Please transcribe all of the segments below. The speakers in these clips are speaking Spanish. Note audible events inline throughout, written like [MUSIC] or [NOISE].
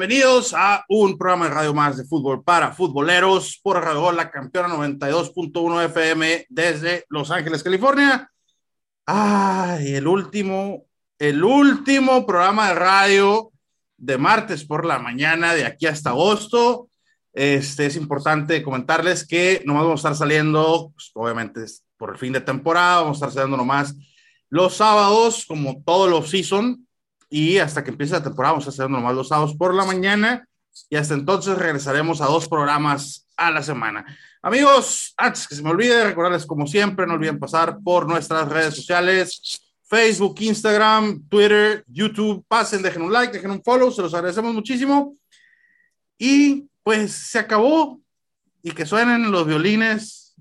bienvenidos a un programa de radio más de fútbol para futboleros por Radio la campeona 92.1 FM desde Los Ángeles, California. Ay, el último, el último programa de radio de martes por la mañana de aquí hasta agosto. Este es importante comentarles que nomás vamos a estar saliendo, pues, obviamente por el fin de temporada, vamos a estar saliendo nomás los sábados, como todos los season, y hasta que empiece la temporada vamos a hacer nomás los sábados por la mañana y hasta entonces regresaremos a dos programas a la semana. Amigos, antes que se me olvide, recordarles como siempre, no olviden pasar por nuestras redes sociales, Facebook, Instagram, Twitter, YouTube, pasen, dejen un like, dejen un follow, se los agradecemos muchísimo. Y pues se acabó y que suenen los violines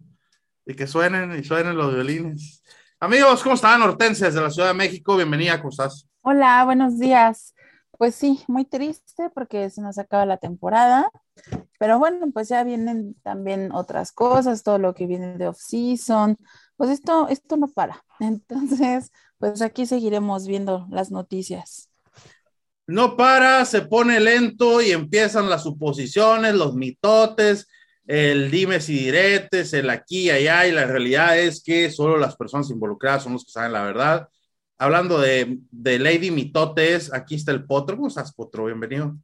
y que suenen y suenen los violines. Amigos, ¿cómo están? Hortensia desde la Ciudad de México, bienvenida, ¿cómo? Hola, buenos días. Pues sí, muy triste porque se nos acaba la temporada, pero bueno, pues ya vienen también otras cosas, todo lo que viene de off-season, pues esto, esto no para. [LAUGHS] Entonces, pues aquí seguiremos viendo las noticias. No para, se pone lento y empiezan las suposiciones, los mitotes, el dimes y diretes, el aquí y allá, y la realidad es que solo las personas involucradas son los que saben la verdad hablando de, Lady Mitotes, aquí está el Potro. ¿Cómo estás, Potro? Bienvenido.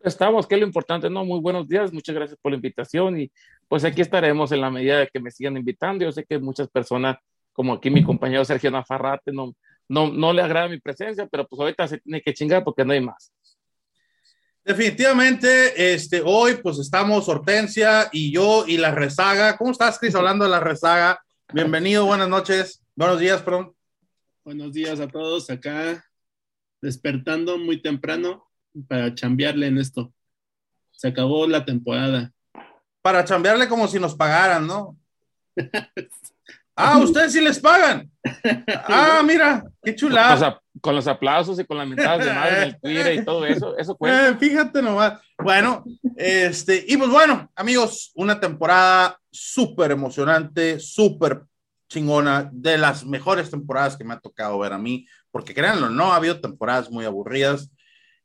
Estamos, que es lo importante, ¿no? Muy buenos días, muchas gracias por la invitación y pues aquí estaremos en la medida de que me sigan invitando. Yo sé que muchas personas, como aquí mi compañero Sergio Nafarrate, no, no, no le agrada mi presencia, pero pues ahorita se tiene que chingar porque no hay más. Definitivamente, este, hoy pues estamos Hortensia y yo y la rezaga. ¿Cómo estás, Cris? Hablando de la rezaga. Bienvenido, buenas noches, buenos días, perdón. Buenos días a todos acá, despertando muy temprano para chambearle en esto. Se acabó la temporada. Para chambearle como si nos pagaran, ¿no? [LAUGHS] ah, ustedes sí les pagan. Ah, mira, qué chulada. Con los, aplausos y con las mentadas de madre en el Twitter y todo eso, eso [LAUGHS] cuenta. Eh, fíjate nomás. Bueno, este, y pues bueno, amigos, una temporada súper emocionante, súper chingona, de las mejores temporadas que me ha tocado ver a mí, porque créanlo, no ha habido temporadas muy aburridas.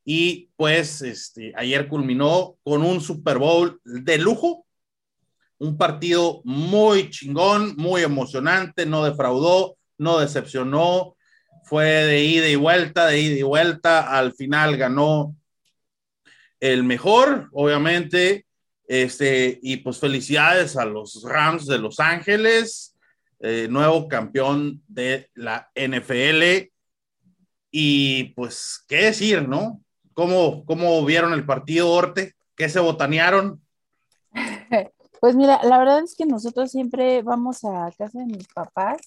Y pues este, ayer culminó con un Super Bowl de lujo, un partido muy chingón, muy emocionante, no defraudó, no decepcionó, fue de ida y vuelta, de ida y vuelta, al final ganó el mejor, obviamente, este, y pues felicidades a los Rams de Los Ángeles, eh, nuevo campeón de la NFL. Y pues, ¿qué decir, no? ¿Cómo, cómo vieron el partido, Orte? ¿Qué se botanearon? [LAUGHS] Pues mira, la verdad es que nosotros siempre vamos a casa de mis papás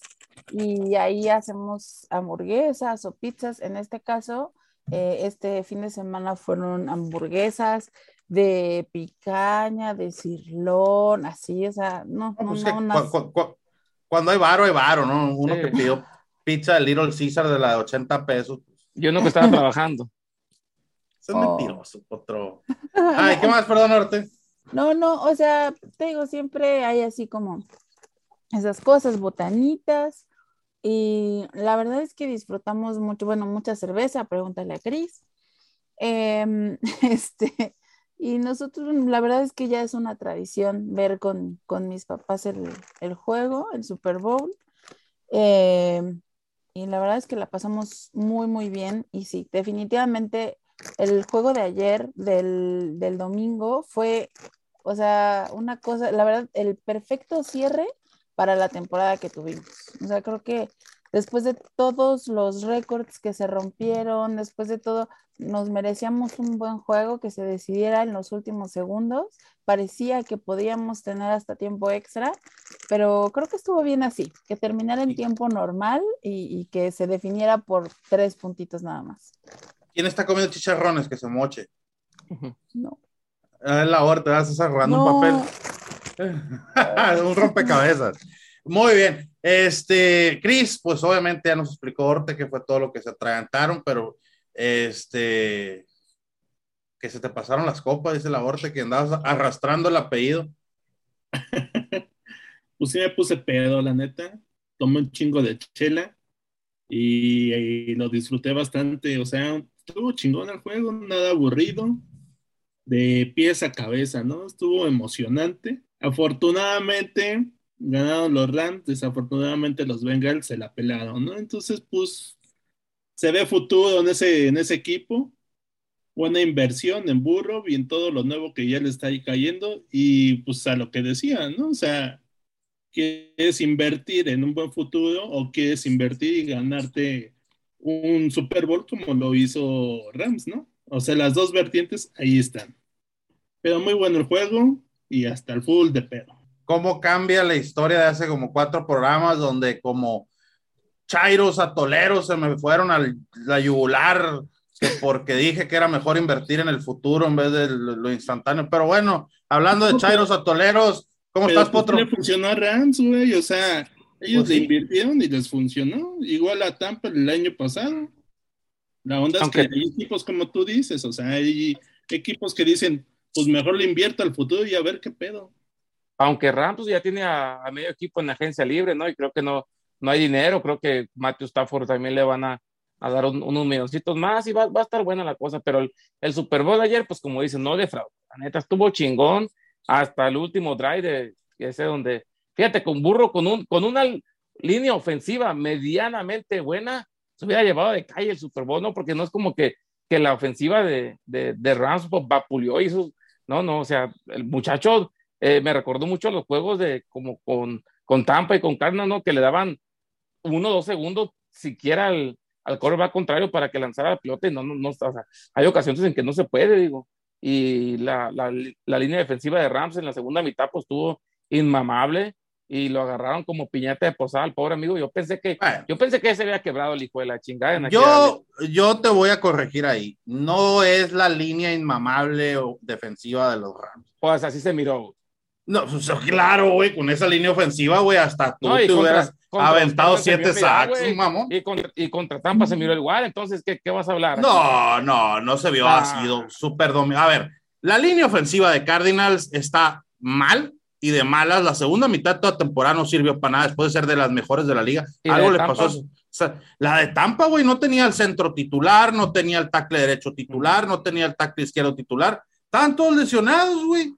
y ahí hacemos hamburguesas o pizzas. En este caso, eh, este fin de semana fueron hamburguesas de picaña, de cirlón, así, o sea, no, no, pues no, cuando hay varo, hay varo, ¿no? Uno que pidió pizza de Little Caesar de la de 80 pesos. Yo no que estaba trabajando. Eso es oh. mentiroso, otro. Ay, ¿qué más? Perdón, Norte. No, no, o sea, te digo, siempre hay así como esas cosas, botanitas. Y la verdad es que disfrutamos mucho, bueno, mucha cerveza, pregúntale a Cris. Em, [LAUGHS] este, y nosotros, la verdad es que ya es una tradición ver con, mis papás el, juego, el Super Bowl. Eh, y la verdad es que la pasamos muy, muy bien. Y sí, definitivamente el juego de ayer, del, del domingo, fue, o sea, una cosa, la verdad, el perfecto cierre para la temporada que tuvimos. O sea, creo que después de todos los récords que se rompieron, después de todo, nos merecíamos un buen juego que se decidiera en los últimos segundos. Parecía que podíamos tener hasta tiempo extra, pero creo que estuvo bien así, que terminara en tiempo normal y, que se definiera por tres puntitos nada más. ¿Quién está comiendo chicharrones que se moche? No. Es la hora, te vas a estar robando un papel. [LAUGHS] un rompecabezas. Muy bien. Este, Cris, pues obviamente ya nos explicó Orte que fue todo lo que se atragantaron, pero este, que se te pasaron las copas, dice la Orte, que andabas arrastrando el apellido. [LAUGHS] pues sí me puse pedo, la neta. Tomé un chingo de chela y, lo disfruté bastante. O sea, estuvo chingón el juego, nada aburrido, de pies a cabeza, ¿no? Estuvo emocionante. Afortunadamente ganaron los Rams, desafortunadamente los Bengals se la pelaron, ¿no? Entonces, pues, se ve futuro en ese, en ese equipo. Buena inversión en Burro y en todo lo nuevo que ya le está ahí cayendo. Y pues a lo que decían, ¿no? O sea, ¿quieres invertir en un buen futuro o quieres invertir y ganarte un Super Bowl como lo hizo Rams, ¿no? O sea, las dos vertientes ahí están. Pero muy bueno el juego y hasta el full de pedo. ¿Cómo cambia la historia de hace como cuatro programas donde como chairos atoleros se me fueron a la yugular porque dije que era mejor invertir en el futuro en vez de lo instantáneo? Pero bueno, hablando de chairos atoleros, ¿cómo Pero estás, pues, Potro? le funcionó a Rams, güey. O sea, ellos Pues le sí. invirtieron y les funcionó. Igual a Tampa el año pasado. La onda Aunque- es que hay equipos como tú dices, o sea, hay equipos que dicen, pues mejor le invierto al futuro y a ver qué pedo. Aunque Rams ya tiene a, a medio equipo en agencia libre, ¿no? Y creo que no, no hay dinero. Creo que Matthew Stafford también le van a, a dar un- unos milloncitos más y va, va a estar buena la cosa. Pero el, el Super Bowl de ayer, pues como dicen, no defraudó. La neta estuvo chingón hasta el último drive de ese donde, fíjate, con Burro, con, un, con una línea ofensiva medianamente buena, se hubiera llevado de calle el Super Bowl, ¿no? Porque no es como que, que la ofensiva de, de, de Rams pues, vapuleó y eso, no, no, o sea, el muchacho eh, me recordó mucho los juegos de como con, con Tampa y con Cardinals, ¿no? Que le daban uno o dos segundos siquiera al, al quarterback contrario para que lanzara la pelota y no, no, no, o sea, hay ocasiones en que no se puede, digo. Y la, la, la línea defensiva de Rams en la segunda mitad pues estuvo inmamable y lo agarraron como piñata de posada al pobre amigo. Yo pensé que, Bueno, yo pensé que se había quebrado el hijo de la chingada. en yo, yo te voy a corregir ahí. No es la línea inmamable o defensiva de los Rams. Pues así se miró. No, claro, güey, con esa línea ofensiva, güey, hasta tú No, te contra- hubieras contra aventado siete sacks, güey. mamón. Y contra, y contra Tampa se miró igual, entonces, ¿qué, qué vas a hablar? No, no, no se vio Ah. así, do- súper dominado. A ver, la línea ofensiva de Cardinals está mal y de malas. La segunda mitad toda temporada no sirvió para nada, después de ser de las mejores de la liga. ¿Y la Algo le Tampa? pasó. O sea, la de Tampa, güey, no tenía el centro titular, no tenía el tackle derecho titular, no tenía el tackle izquierdo titular. Estaban todos lesionados, güey.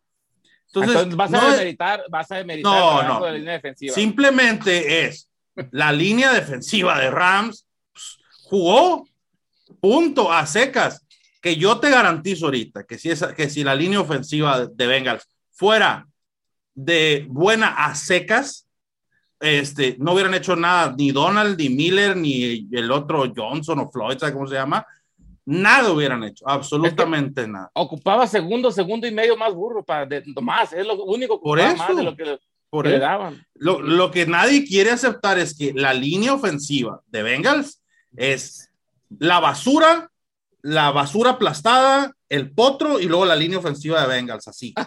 Entonces, Entonces, vas, no a es- demeritar, vas a demeritar No, no. de la línea defensiva. Simplemente es la línea defensiva de Rams pues, jugó punto a secas. Que yo te garantizo ahorita que si, esa, que si la línea ofensiva de Bengals fuera de buena a secas, este, no hubieran hecho nada, ni Donald, ni Miller, ni el otro Johnson o Floyd, ¿sabes cómo se llama? Nada hubieran hecho, absolutamente nada. Ocupaba segundo, segundo y medio más burro para de, más, es lo único que Por eso. más de lo que, Por que le eso. daban. Lo, lo que nadie quiere aceptar es que la línea ofensiva de Bengals es la basura, la basura aplastada, el potro y luego la línea ofensiva de Bengals, así. [LAUGHS]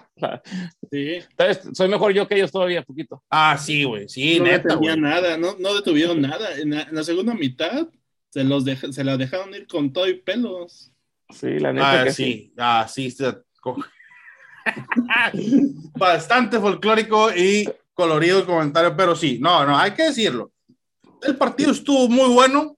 Sí. Entonces, soy mejor yo que ellos todavía, poquito. Ah, sí, güey, sí, no neta, güey. nada, no, no detuvieron nada. En la, en la segunda mitad se, los dej- se la dejaron ir con todo y pelos. Sí, la neta Ah, que sí, sí. ah, sí. se- [LAUGHS] Bastante folclórico y colorido el comentario, pero sí, no, no, hay que decirlo. El partido estuvo muy bueno,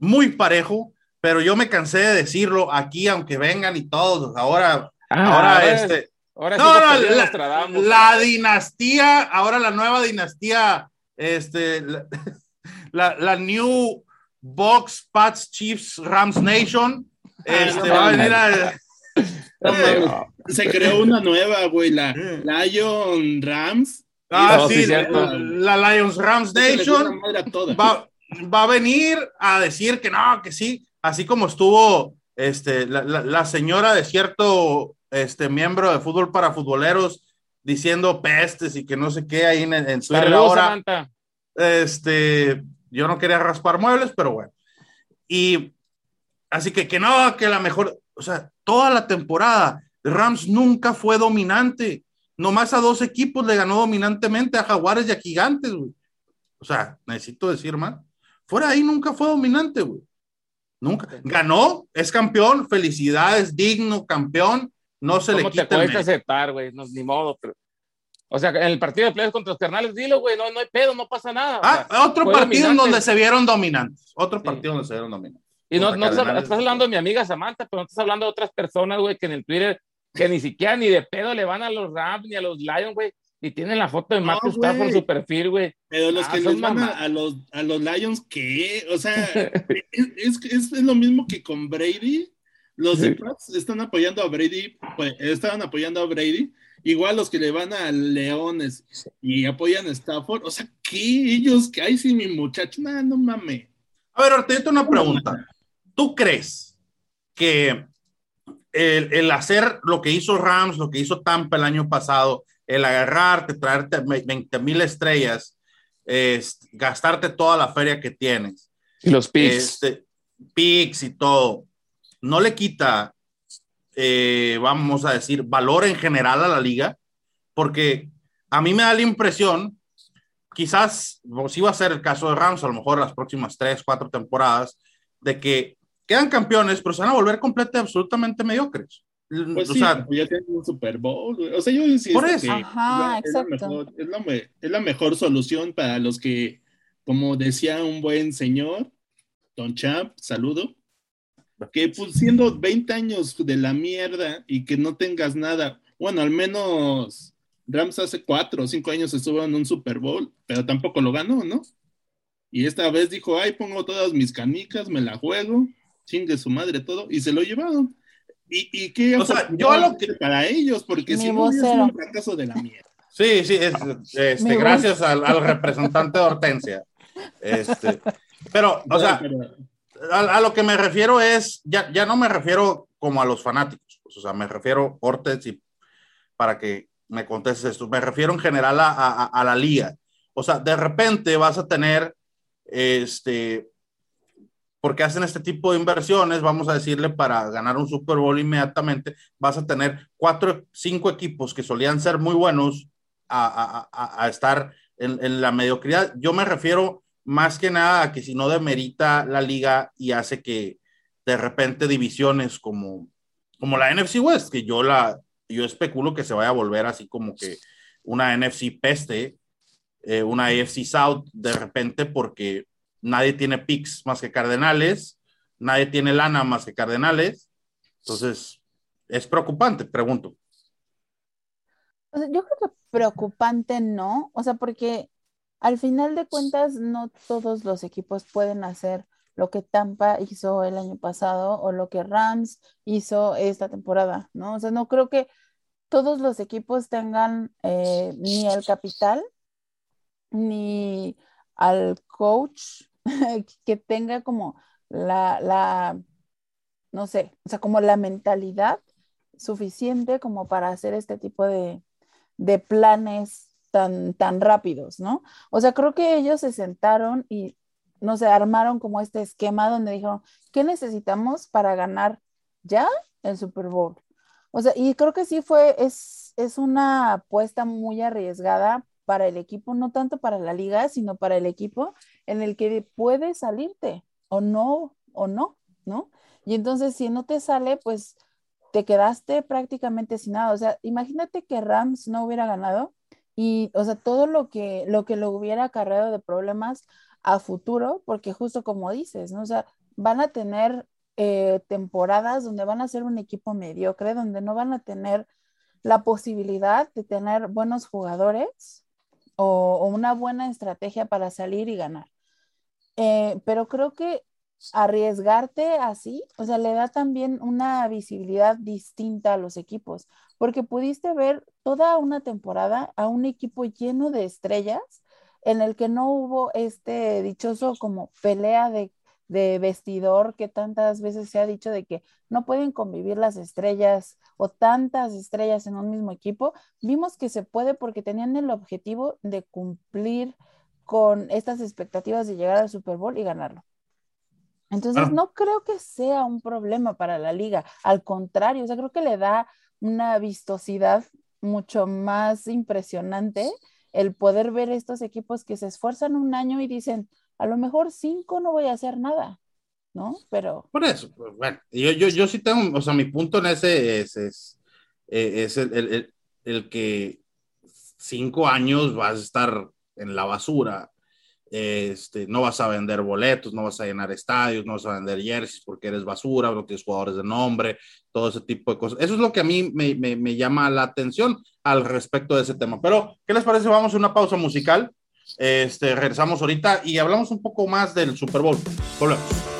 muy parejo, pero yo me cansé de decirlo aquí, aunque vengan y todos. Ahora, Ah, ahora, es- este, ahora no, no, la, la dinastía, ahora la nueva dinastía, este, la, [LAUGHS] la, la New Box Pats Chiefs Rams Nation, este, no va a venir a. [LAUGHS] Se creó una nueva, güey, la Lion Rams. Ah, No, sí, la Lions Rams Nation va, va a venir a decir que no, que sí, así como estuvo este, la, la- la señora de cierto este, miembro de fútbol para futboleros diciendo pestes y que no sé qué ahí en, en Twitter ahora. Samantha. Este, yo no quería raspar muebles, pero bueno. Y así que que no, que la mejor, o sea, toda la temporada, Rams nunca fue dominante. Nomás a dos equipos le ganó dominantemente, a Jaguares y a Gigantes, güey. O sea, necesito decir más. Fuera ahí nunca fue dominante, güey. Nunca. Ganó, es campeón, felicidades, digno campeón. No se le ¿Cómo te quita cuesta mérito. aceptar, güey? No, ni modo, pero... O sea, en el partido de playoffs contra los carnales, dilo, güey, no, no hay pedo, no pasa nada. o Ah, sea, otro partido dominante. donde se vieron dominantes. Otro Sí. partido donde se vieron dominantes. Y no, no estás, estás hablando de mi amiga Samantha, pero no estás hablando de otras personas, güey, que en el Twitter, que ni siquiera ni de pedo le van a los Rams ni a los Lions, güey, y tienen la foto de No, Matthew Stafford en güey. su perfil, güey. Pero los Ah, que les van a, a los, a los Lions, ¿qué? O sea, [LAUGHS] es, es, es, lo mismo que con Brady. Los Sí. de están apoyando a Brady, pues, estaban apoyando a Brady. Igual los que le van a Leones y apoyan a Stafford. O sea, ¿qué? Ellos, que ay, sí, mi muchacho, nada, no mames. A ver, tengo una pregunta. ¿Tú crees que el, el hacer lo que hizo Rams, lo que hizo Tampa el año pasado, el agarrarte, traerte 20 mil estrellas, es, gastarte toda la feria que tienes, Y los picks. este, picks y todo, no le quita, eh, vamos a decir, valor en general a la liga? Porque a mí me da la impresión, quizás, si va a ser el caso de Rams, a lo mejor las próximas tres, cuatro temporadas, de que quedan campeones, pero se van a volver completamente, absolutamente mediocres. Pues o sí, sea, pues ya tienen un Super Bowl. O sea, yo insisto Por eso. que Ajá, es la- mejor- Es la, me- es la mejor solución para los que, como decía un buen señor, Don Champ, saludo, que pues siendo 20 años de la mierda y que no tengas nada, bueno, al menos Rams hace 4 o 5 años estuvo en un Super Bowl, pero tampoco lo ganó, ¿no? Y esta vez dijo, ay, pongo todas mis canicas, me la juego, chingue su madre todo, y se lo llevaron. ¿Y, y qué O sea, yo a lo que- para ellos? Porque si no, es un fracaso de la mierda. Sí, sí, es, este, gracias al, al representante de Hortensia. Este, pero, o sea, Pero- a, lo que me refiero es, ya, ya no me refiero como a los fanáticos, pues, o sea, me refiero, Hortens, y para que me contestes esto, me refiero en general a, la liga. O sea, de repente vas a tener, este, porque hacen este tipo de inversiones, vamos a decirle, para ganar un Super Bowl inmediatamente, vas a tener cuatro, cinco equipos que solían ser muy buenos a, a- a- estar en la mediocridad. Yo me refiero más que nada que si no demerita la liga y hace que de repente divisiones como, como la NFC West, que yo la yo especulo que se vaya a volver así como que una NFC peste, eh, una AFC South de repente porque nadie tiene picks más que Cardenales, nadie tiene lana más que Cardenales, entonces es preocupante, pregunto. Yo creo que preocupante no, o sea, porque al final de cuentas no todos los equipos pueden hacer lo que Tampa hizo el año pasado o lo que Rams hizo esta temporada, ¿no? O sea, no creo que todos los equipos tengan eh, ni el capital ni al coach [LAUGHS] que tenga como la, la, no sé, o sea, como la mentalidad suficiente como para hacer este tipo de, de planes tan, tan rápidos, ¿no? O sea, creo que ellos se sentaron y, no sé, armaron como este esquema donde dijeron, ¿qué necesitamos para ganar ya el Super Bowl? O sea, y creo que sí fue, es, es una apuesta muy arriesgada para el equipo, no tanto para la liga, sino para el equipo en el que puedes salirte o no, o no, ¿no? Y entonces si no te sale, pues te quedaste prácticamente sin nada. O sea, imagínate que Rams no hubiera ganado y, o sea, todo lo que lo, que lo hubiera acarreado de problemas a futuro, porque justo como dices, ¿no? O sea, van a tener eh, temporadas donde van a ser un equipo mediocre, donde no van a tener la posibilidad de tener buenos jugadores o, una buena estrategia para salir y ganar. Eh, pero creo que arriesgarte así, o sea, le da también una visibilidad distinta a los equipos, porque pudiste ver toda una temporada a un equipo lleno de estrellas en el que no hubo este dichoso como pelea de, de vestidor que tantas veces se ha dicho de que no pueden convivir las estrellas o tantas estrellas en un mismo equipo. Vimos que se puede porque tenían el objetivo de cumplir con estas expectativas de llegar al Super Bowl y ganarlo. Entonces, Ah. no creo que sea un problema para la liga. Al contrario, o sea, creo que le da una vistosidad mucho más impresionante el poder ver estos equipos que se esfuerzan un año y dicen, a lo mejor cinco no voy a hacer nada, ¿no? Pero Por eso, pues, bueno, yo, yo, yo sí tengo, o sea, mi punto en ese es, es, eh, es el, el- el- el que cinco años vas a estar en la basura este, no vas a vender boletos, no vas a llenar estadios, no vas a vender jerseys porque eres basura, no tienes jugadores de nombre, todo ese tipo de cosas. Eso es lo que a mí me, me, me llama la atención al respecto de ese tema. Pero, ¿qué les parece? Vamos a una pausa musical. Este, regresamos ahorita y hablamos un poco más del Super Bowl. Volvemos.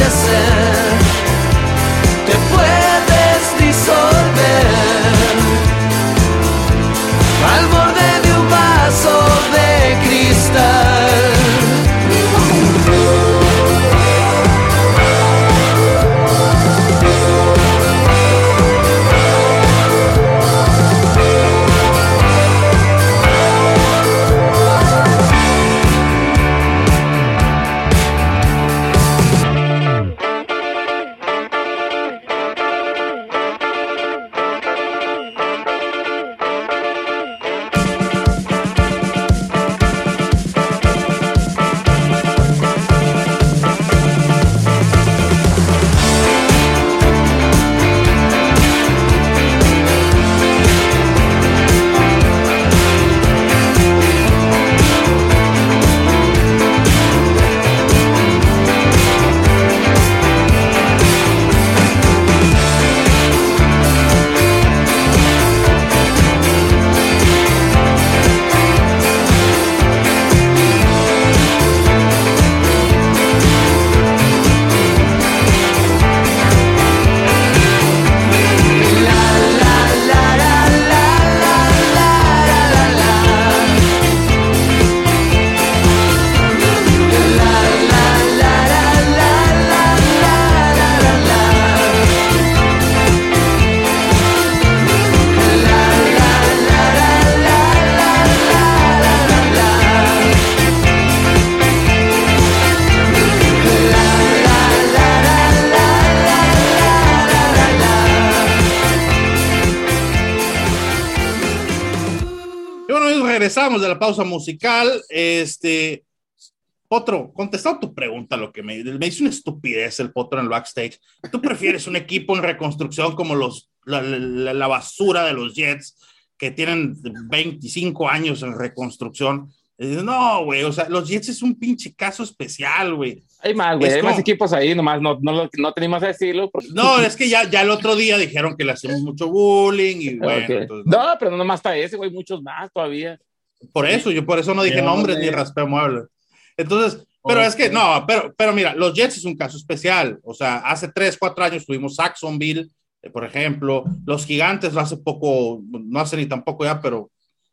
just said pausa musical. Este, Potro, contestado tu pregunta, lo que me, me hizo una estupidez el Potro en el backstage. ¿Tú prefieres un equipo en reconstrucción como los, la, la, basura de los Jets, que tienen 25 años en reconstrucción? No, güey, o sea, los Jets es un pinche caso especial, güey. Hay más, güey. Hay más como- equipos ahí, nomás no, no, no tenemos que decirlo. porque- No, es que ya, ya el otro día dijeron que le hacemos mucho bullying y [LAUGHS] bueno, Ok. entonces, No, pero no nomás está ese, güey, muchos más todavía. Por eso, yo por eso no dije nombres ni raspé muebles. Entonces, pero es que no, pero, pero mira, los Jets es un caso especial. O sea, hace tres, cuatro años tuvimos Saxonville, eh, por ejemplo, los Gigantes hace poco, no hace ni tampoco ya, pero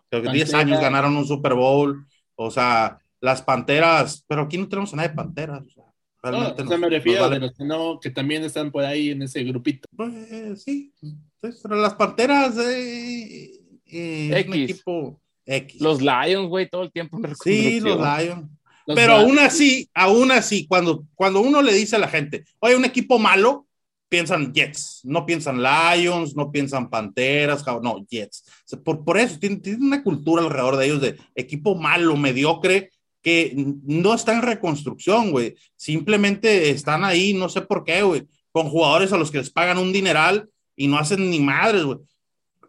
creo que 10 Pantera. años ganaron un Super Bowl. O sea, las Panteras, pero aquí no tenemos a nadie de Panteras. O sea, No, realmente o sea, nos- me refiero nos a vale- los que no, que también están por ahí en ese grupito. Pues sí, sí, pero las Panteras eh, eh, es un equipo X. Los Lions, güey, todo el tiempo en sí, los. Lions. Los Pero aún así, aún así, cuando, cuando uno le dice a la gente, oye, un equipo malo, piensan Jets, no piensan Lions, no piensan Panteras, no, Jets. Por, por eso, tienen, tienen una cultura alrededor de ellos de equipo malo, mediocre, que no está en reconstrucción, güey. Simplemente están ahí, no sé por qué, güey, con jugadores a los que les pagan un dineral y no hacen ni madres, güey.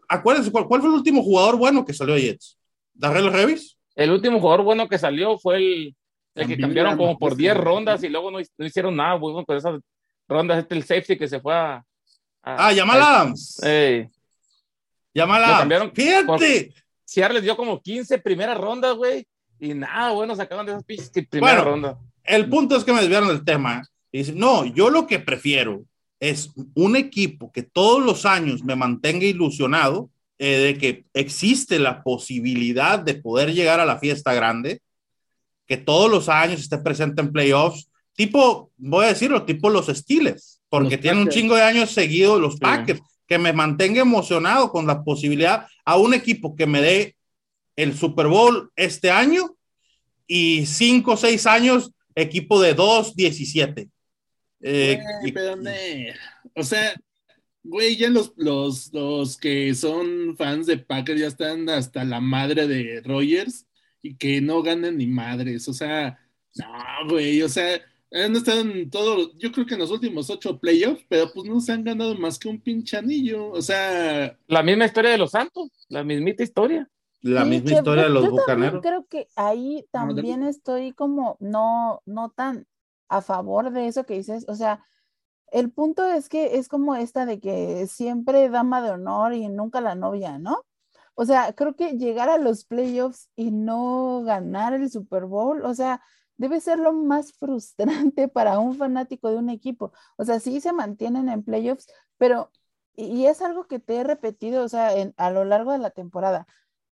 Acuérdense, ¿cuál, cuál fue el último jugador bueno que salió de Jets? ¿Darrell Revis? El último jugador bueno que salió fue el, el que cambiaron como por 10 ese- rondas y luego no, no hicieron nada bueno con esas rondas. Este el safety que se fue a. a- Ah, Jamal Adams. Ey. Jamal Adams. Fíjate. Seattle les dio como 15 primeras rondas, güey. Y nada, bueno, sacaron de esas pinches que primera Bueno. ronda. El punto es que me desviaron del tema. Y dicen, no, yo lo que prefiero es un equipo que todos los años me mantenga ilusionado eh, de que existe la posibilidad de poder llegar a la fiesta grande, que todos los años esté presente en playoffs, tipo, voy a decirlo, tipo los Steelers, porque Los tienen un chingo de años seguidos los Sí. Packers, que me mantenga emocionado con la posibilidad a un equipo que me dé el Super Bowl este año y cinco o seis años equipo de 2-17. Eh, ne- o sea, güey, ya los, los, los que son fans de Packers ya están hasta la madre de Rogers y que no ganan ni madres. O sea, no, güey, o sea, han estado en todo, yo creo que en los últimos ocho playoffs, pero pues no se han ganado más que un pinche anillo. O sea, La misma historia de los Santos, la mismita historia. la Sí, misma historia de los yo bucaneros. creo que ahí No, también estoy como no, no tan a favor de eso que dices. O sea, el punto es que es como esta de que siempre dama de honor y nunca la novia, ¿no? O sea, creo que llegar a los playoffs y no ganar el Super Bowl, o sea, debe ser lo más [LAUGHS] frustrante para un fanático de un equipo. O sea, sí se mantienen en playoffs, pero, y, es algo que te he repetido, o sea, a lo largo de la temporada.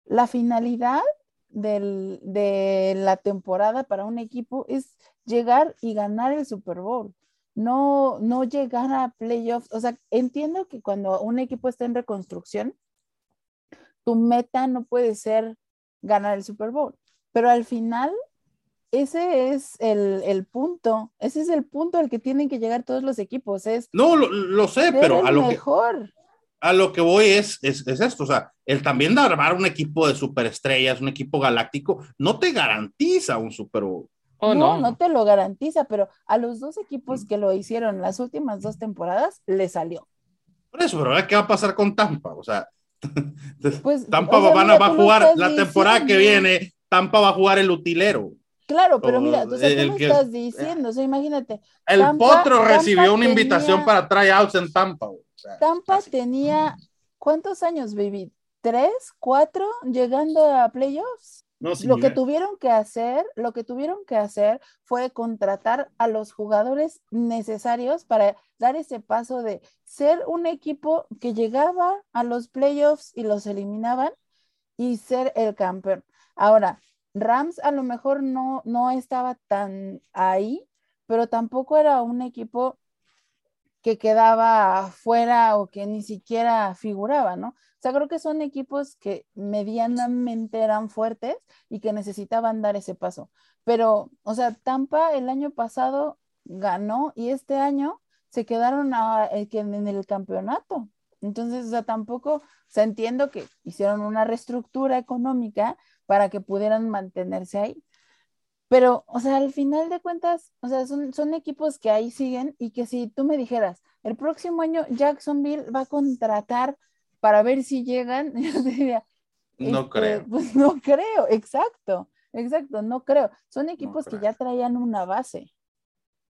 La finalidad del- de la temporada para un equipo es llegar y ganar el Super Bowl, no, no llegar a playoffs. O sea, entiendo que cuando un equipo está en reconstrucción, tu meta no puede ser ganar el Super Bowl, pero al final ese es el, el punto, ese es el punto al que tienen que llegar todos los equipos, es No, lo, lo sé, pero a lo, que, mejor. a lo que voy es, es, es esto, o sea, el también de armar un equipo de superestrellas, un equipo galáctico, no te garantiza un Super Bowl. Oh, no, no. no te lo garantiza, pero a los dos equipos que lo hicieron las últimas dos temporadas le salió. Por eso, pero ¿qué va a pasar con Tampa? O sea, [LAUGHS] Pues, Tampa o sea, va, a- mira, va a tú lo jugar la temporada que viene, Tampa va a jugar el utilero. Claro, pero o mira, o sea, tú lo que- estás diciendo, o sea, imagínate, El Tampa- Potro Tampa recibió una tenía- invitación para tryouts en Tampa. O sea, Tampa así. tenía, ¿cuántos años, baby? ¿Tres? ¿Cuatro? Llegando a playoffs. No Lo que tuvieron que hacer, lo que tuvieron que hacer fue contratar a los jugadores necesarios para dar ese paso de ser un equipo que llegaba a los playoffs y los eliminaban y ser el campeón. Ahora, Rams a lo mejor no, no estaba tan ahí, pero tampoco era un equipo que quedaba fuera o que ni siquiera figuraba, ¿no? Sea, creo que son equipos que medianamente eran fuertes y que necesitaban dar ese paso. Pero, o sea, Tampa el año pasado ganó y este año se quedaron a- eh, en el campeonato. Entonces, o sea, tampoco, o sea, entiendo que hicieron una reestructura económica para que pudieran mantenerse ahí. Pero, o sea, al final de cuentas, o sea, son, son equipos que ahí siguen y que si tú me dijeras, el próximo año Jacksonville va a contratar para ver si llegan, [LAUGHS] yo diría, No este, creo. Pues no creo, exacto. Exacto, no creo. Son equipos que ya traían una base.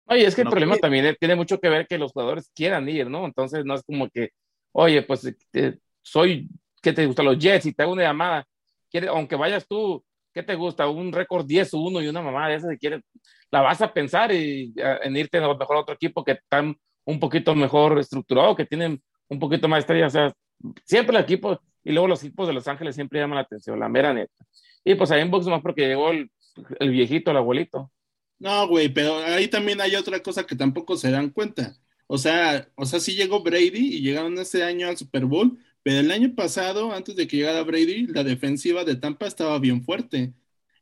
Oye, es que el problema también tiene mucho que ver que los jugadores quieran ir, ¿no? Entonces no es como que, oye, pues eh, soy, ¿qué te gusta? Los Jets y te hago una llamada, quiere, aunque vayas tú, ¿qué te gusta? Un récord 10-1 y una mamá de esas, si quieres, la vas a pensar y, en irte a lo mejor a otro equipo que están un poquito mejor estructurado, que tienen un poquito más estrella, o sea, siempre el equipo, y luego los equipos de Los Ángeles siempre llaman la atención, la mera neta. Y pues ahí en box más porque llegó el, el viejito, el abuelito. No, güey, pero ahí también hay otra cosa que tampoco se dan cuenta. O sea, o sea, sí llegó Brady y llegaron ese año al Super Bowl, pero el año pasado, antes de que llegara Brady, la defensiva de Tampa estaba bien fuerte.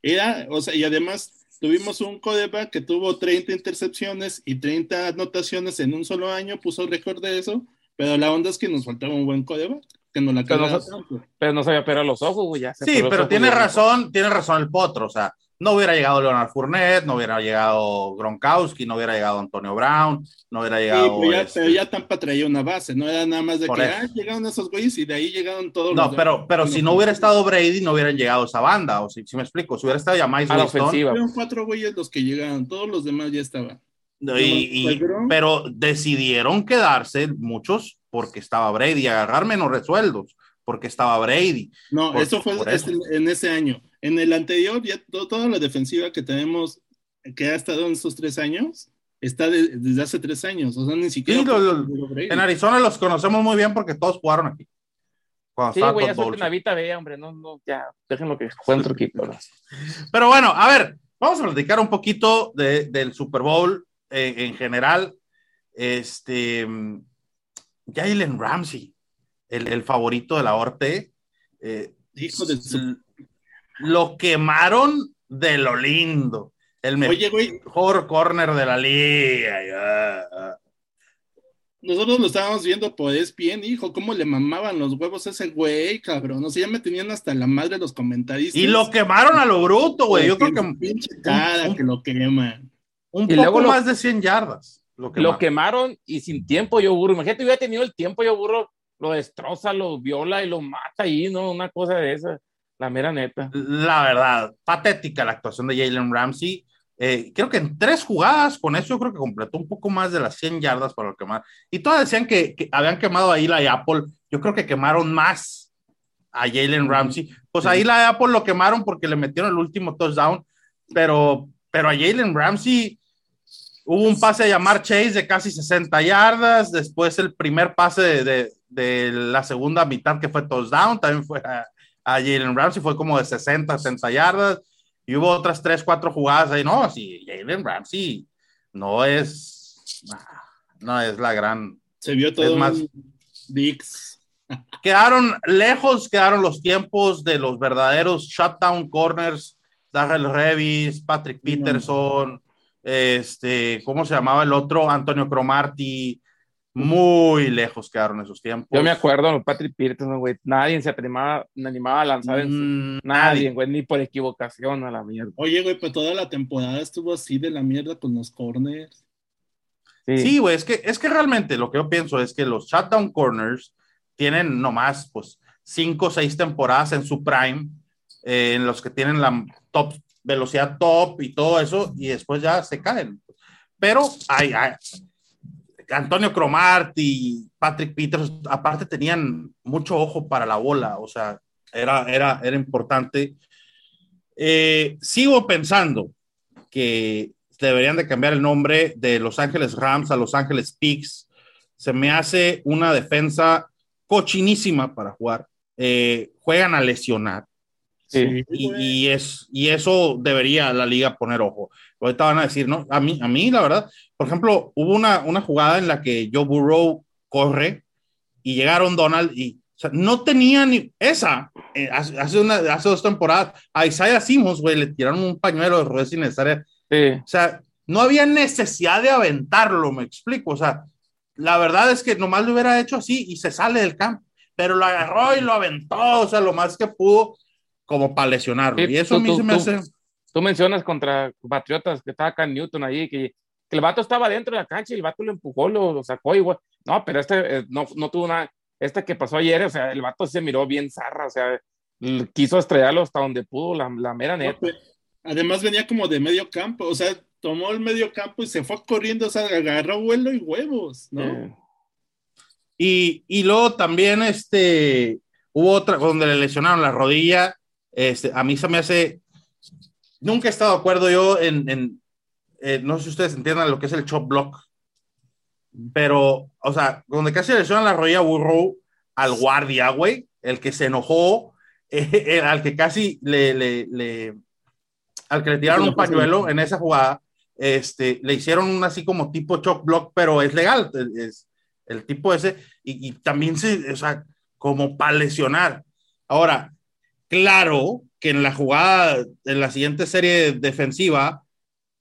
Era, o sea, y además tuvimos un codeback que tuvo 30 intercepciones y 30 anotaciones en un solo año, puso récord de eso, pero la onda es que nos faltaba un buen codeback. Que no la pero, no, pero no sabía pegar los ojos, güey. Sí, pero tiene razón, tiene razón el potro, o sea, no hubiera llegado Leonard Fournette, no hubiera llegado Gronkowski, no hubiera llegado Antonio Brown, no hubiera llegado. Sí, pero, ya, este... ya, Tampa traía una base, no era nada más de que ah, llegaron esos güeyes y de ahí llegaron todos no, los. No, pero, pero si no hubiera estado Brady, no hubieran llegado esa banda, o si, si me explico, si hubiera estado ya más. A la ofensiva. Fueron cuatro güeyes los que llegaron, todos los demás ya estaban. Y, y, pero decidieron quedarse muchos porque estaba Brady, agarrar menos resueldos porque estaba Brady. No, por, eso fue este, en ese año. En el anterior, ya toda la defensiva que tenemos, que ha estado en estos tres años, está de, desde hace tres años. O sea, ni siquiera. Sí, lo, lo, en Arizona los conocemos muy bien porque todos jugaron aquí. sí, güey, ya suelten Vita B, hombre, no, no, ya, déjenlo que jueguen otro equipo. Pero bueno, a ver, vamos a platicar un poquito de, del Super Bowl eh, en general. Este, Jalen Ramsey el, el favorito de la Orte. Eh, Hijo de su... Lo quemaron de lo lindo. El mejor corner de la liga. Nosotros lo estábamos viendo por bien hijo, cómo le mamaban los huevos a ese güey, cabrón. O sea, ya me tenían hasta la madre los comentarios. Y lo quemaron a lo bruto, güey. Yo creo que. Pinche cara que lo queman. Un y poco más de 100 yardas. Lo quemaron. lo quemaron. y sin tiempo yo burro. Imagínate, hubiera tenido el tiempo yo burro lo destroza, lo viola y lo mata ahí, ¿no? Una cosa de esa, la mera neta. La verdad, patética la actuación de Jalen Ramsey. Eh, creo que en tres jugadas, con eso yo creo que completó un poco más de las 100 yardas para lo quemar. Y todas decían que, que habían quemado ahí la Apple. Yo creo que quemaron más a Jalen Ramsey. Pues ahí la Apple lo quemaron porque le metieron el último touchdown, pero, pero a Jalen Ramsey hubo un pase a llamar Chase de casi 60 yardas, después el primer pase de, de, de la segunda mitad que fue touchdown, también fue a, a Jalen Ramsey, fue como de 60, 60 yardas, y hubo otras 3, 4 jugadas ahí, no, sí, Jalen Ramsey no es, no es la gran... Se vio todo más, Dix. [LAUGHS] Quedaron lejos, quedaron los tiempos de los verdaderos shutdown corners, Darrell Revis, Patrick Peterson, este, ¿cómo se llamaba el otro? Antonio Cromarty, muy lejos quedaron esos tiempos. Yo me acuerdo, Patrick Peterson, güey, nadie se animaba, animaba a lanzar en su... mm, nadie, güey, ni por equivocación a la mierda. Oye, güey, pues toda la temporada estuvo así de la mierda con los corners. Sí, güey, es que, es que realmente lo que yo pienso es que los shutdown corners tienen nomás, pues, cinco o seis temporadas en su prime, eh, en los que tienen la top, velocidad top y todo eso, y después ya se caen. Pero hay, Antonio Cromarty, Patrick Peters, aparte tenían mucho ojo para la bola, o sea, era, era, era importante. Eh, sigo pensando que deberían de cambiar el nombre de Los Ángeles Rams a Los Ángeles Pigs. Se me hace una defensa cochinísima para jugar. Eh, juegan a lesionar. Sí. Y, y, es, y eso debería la liga poner ojo. Ahorita van a decir, ¿no? A mí, a mí la verdad, por ejemplo, hubo una, una jugada en la que Joe Burrow corre y llegaron Donald y o sea, no tenía ni esa. Eh, hace, una, hace dos temporadas a Isaiah Simmons, güey, le tiraron un pañuelo de ruedas innecesaria. Sí. O sea, no había necesidad de aventarlo, me explico. O sea, la verdad es que nomás lo hubiera hecho así y se sale del campo, pero lo agarró y lo aventó, o sea, lo más que pudo como para lesionarlo. Sí, y eso tú, a mí tú, se me tú, hace. Tú mencionas contra Patriotas que estaba acá en Newton ahí, que que el vato estaba dentro de la cancha y el vato lo empujó, lo, lo sacó igual. No, pero este eh, no, no tuvo una, esta que pasó ayer, o sea, el vato se miró bien zarra, o sea, quiso estrellarlo hasta donde pudo, la, la mera neta. No, Además venía como de medio campo, o sea, tomó el medio campo y se fue corriendo, o sea, agarró vuelo y huevos, ¿no? Eh, Y, y luego también este, hubo otra donde le lesionaron la rodilla. Este, a mí se me hace. Nunca he estado de acuerdo yo en. en eh, no sé si ustedes entiendan lo que es el chop block. Pero, o sea, donde casi le lesionan la rodilla a Burrow al guardia, güey, el que se enojó, [LAUGHS] eh, al que casi le, le, le- al que le tiraron un pañuelo en esa jugada, este, le hicieron un así como tipo chop block, pero es legal, es, es- el tipo ese, y, y también se, o sea, como para lesionar. Ahora, claro que en la jugada, en la siguiente serie defensiva,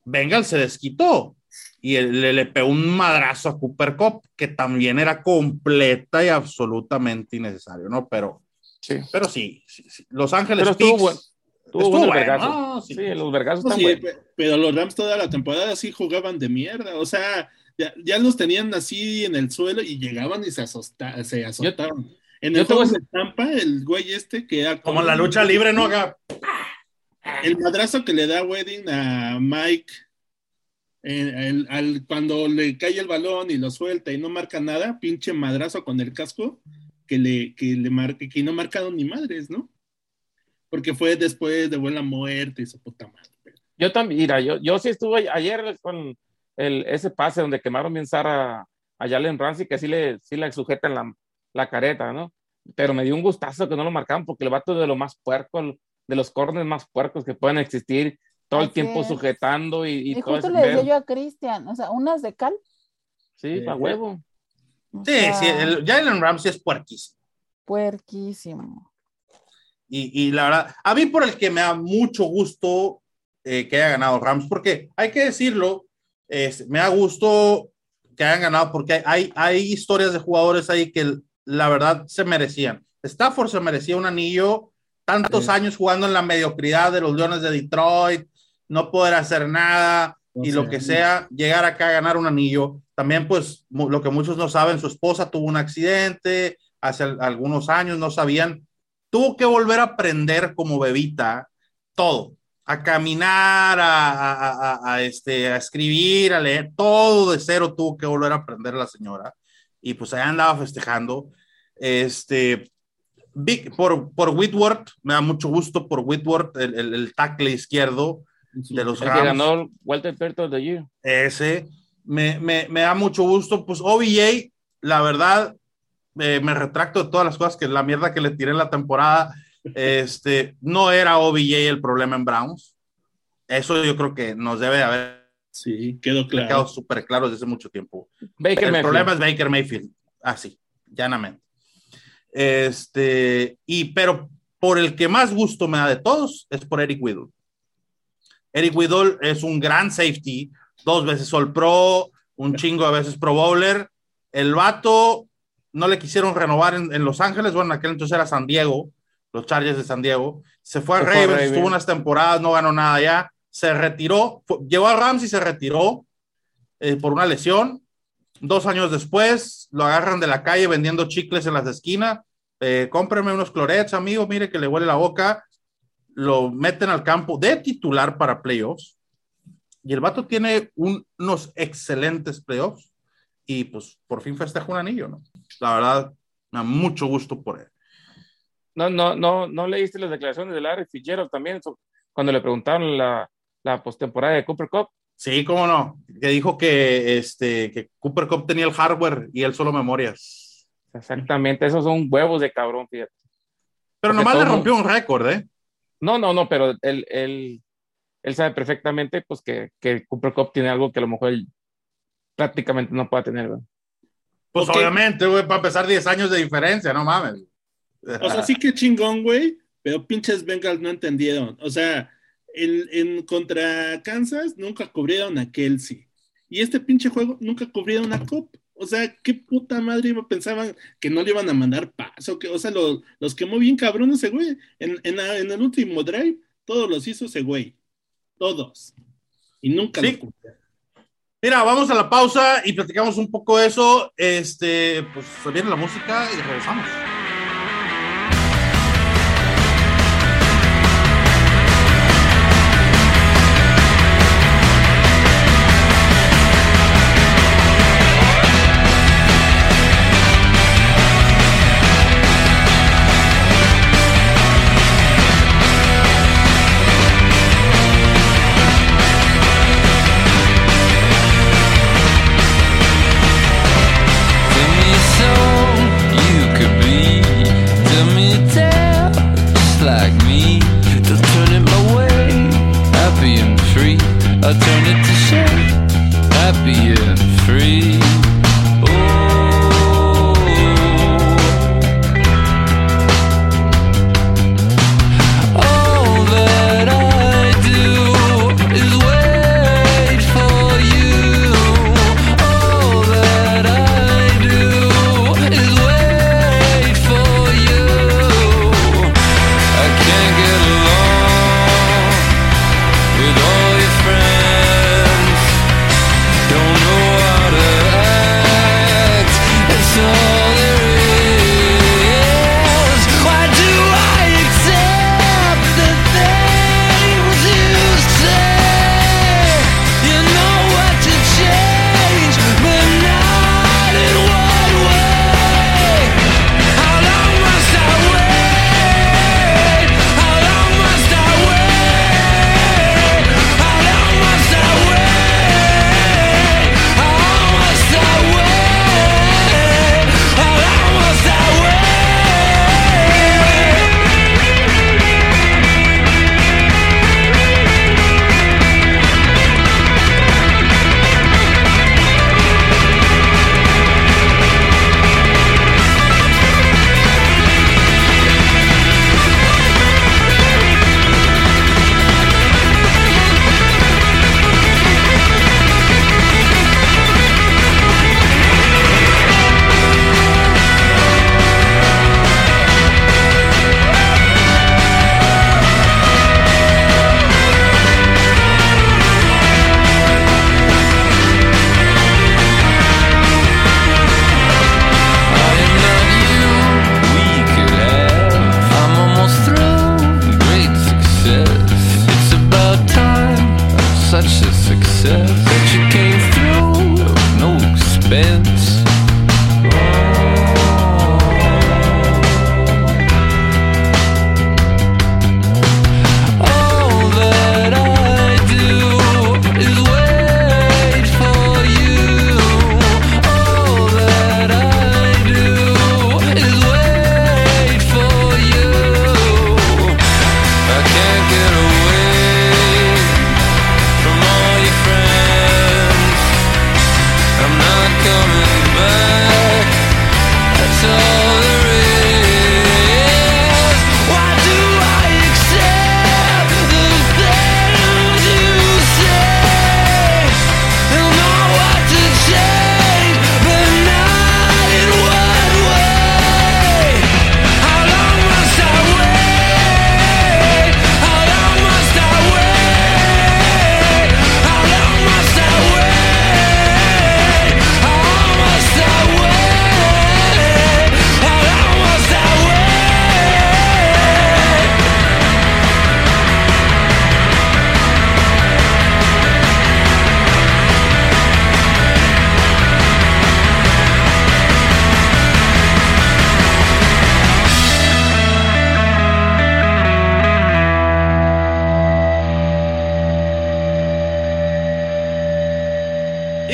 Bengal se desquitó y él- le, le pegó un madrazo a Cooper Cup, que también era completa y absolutamente innecesario, ¿no? Pero, sí. pero sí, sí, sí. Los Ángeles Pero estuvo bueno. Estuvo estuvo bueno. ¿no? Sí. Sí, los vergazos pe- pero los Rams toda la temporada sí jugaban de mierda, o sea, ya, ya los tenían así en el suelo y llegaban y se, azotaban. En yo el juego de Tampa, el güey este que era como la lucha libre, ¿no? Acá, El madrazo que le da Wedding a Mike el- al- cuando le cae el balón y lo suelta y no marca nada, pinche madrazo con el casco que le, que le marca, que no marcaron ni madres, ¿no? Porque fue después de buena muerte y su puta madre. Yo también, mira, yo, yo sí estuve ayer con el, ese pase donde quemaron bien Sara a Jalen Ramsey, que sí le, sí le sujetan la, la careta, ¿no? Pero me dio un gustazo que no lo marcaban porque el vato es de lo más puerco, de los corners más puercos que pueden existir, todo el Así tiempo es. sujetando y, y Y todo justo le decía yo a Cristian, o sea, unas de cal. Sí, a huevo. o sí, sea, sí, el Jalen Ramsey es puerquísimo. Puerquísimo. Y, y la verdad, a mí por el que me da mucho gusto eh, que haya ganado Rams, porque hay que decirlo, es- me da gusto que hayan ganado porque hay, hay historias de jugadores ahí que la verdad se merecían. Stafford se merecía un anillo, tantos Sí. años jugando en la mediocridad de los Leones de Detroit, no poder hacer nada y lo que sea, llegar acá a ganar un anillo. También, pues, lo que muchos no saben, su esposa tuvo un accidente hace al- algunos años, no sabían. Tuvo que volver a aprender como bebita todo, a caminar, a, a- a- a, este, a escribir, a leer, todo de cero tuvo que volver a aprender la señora. Y pues allá andaba festejando. Este, por, por Whitworth, me da mucho gusto por Whitworth, el, el, el tackle izquierdo de los El que Rams. ganó Walter Perto de Year. Ese me, me, me da mucho gusto. Pues OBJ, la verdad, eh, me retracto de todas las cosas que la mierda que le tiré en la temporada. Este, no era OBJ el problema en Browns. Eso yo creo que nos debe de haber Sí, quedó quedado claro. súper claro desde mucho tiempo. Baker el Mayfield. problema es Baker Mayfield, así, llanamente. Este, y pero por el que más gusto me da de todos es por Eric Whittle. Eric Whittle es un gran safety, dos veces All Pro, un chingo de veces Pro Bowler. El vato no le quisieron renovar en, en Los Ángeles, bueno, en aquel entonces era San Diego, los Chargers de San Diego. Se fue a a Ravens. estuvo unas temporadas, no ganó nada ya, se retiró, llegó a Rams y se retiró eh, por una lesión. Dos años después lo agarran de la calle vendiendo chicles en las esquinas. Eh, cómpreme unos clorets, amigo, mire que le huele la boca. Lo meten al campo de titular para playoffs. Y el vato tiene un- unos excelentes playoffs. Y pues por fin festeja un anillo, ¿no? La verdad, me da mucho gusto por él. No, no, no, no leíste las declaraciones de Larry Fitzgerald también cuando le preguntaron la, la postemporada de Cooper Cup. Sí, cómo no. Que dijo que, este, que Cooper Cup tenía el hardware y él solo memorias. Exactamente, esos son huevos de cabrón, fíjate. Pero Porque nomás le rompió un récord, ¿eh? No, no, no, pero él, él, él sabe perfectamente pues que, que Cooper Cup tiene algo que a lo mejor él prácticamente no pueda tener, ¿verdad? Pues Ok. obviamente, güey, para empezar 10 años de diferencia, no mames. O sea, sí que chingón, güey, pero pinches Bengals no entendieron. O sea, el, en contra Kansas nunca cubrieron a Kelsey. Y este pinche juego nunca cubrieron a Cop. O sea, qué puta madre iba- pensaban que no le iban a mandar paso. Que, o sea, lo- los quemó bien cabrón ese güey. En, en, la- en el último drive, todos los hizo ese güey. Todos. Y nunca Sí. lo cumplieron. Mira, vamos a la pausa y platicamos un poco de eso. Este, pues se viene la música y regresamos.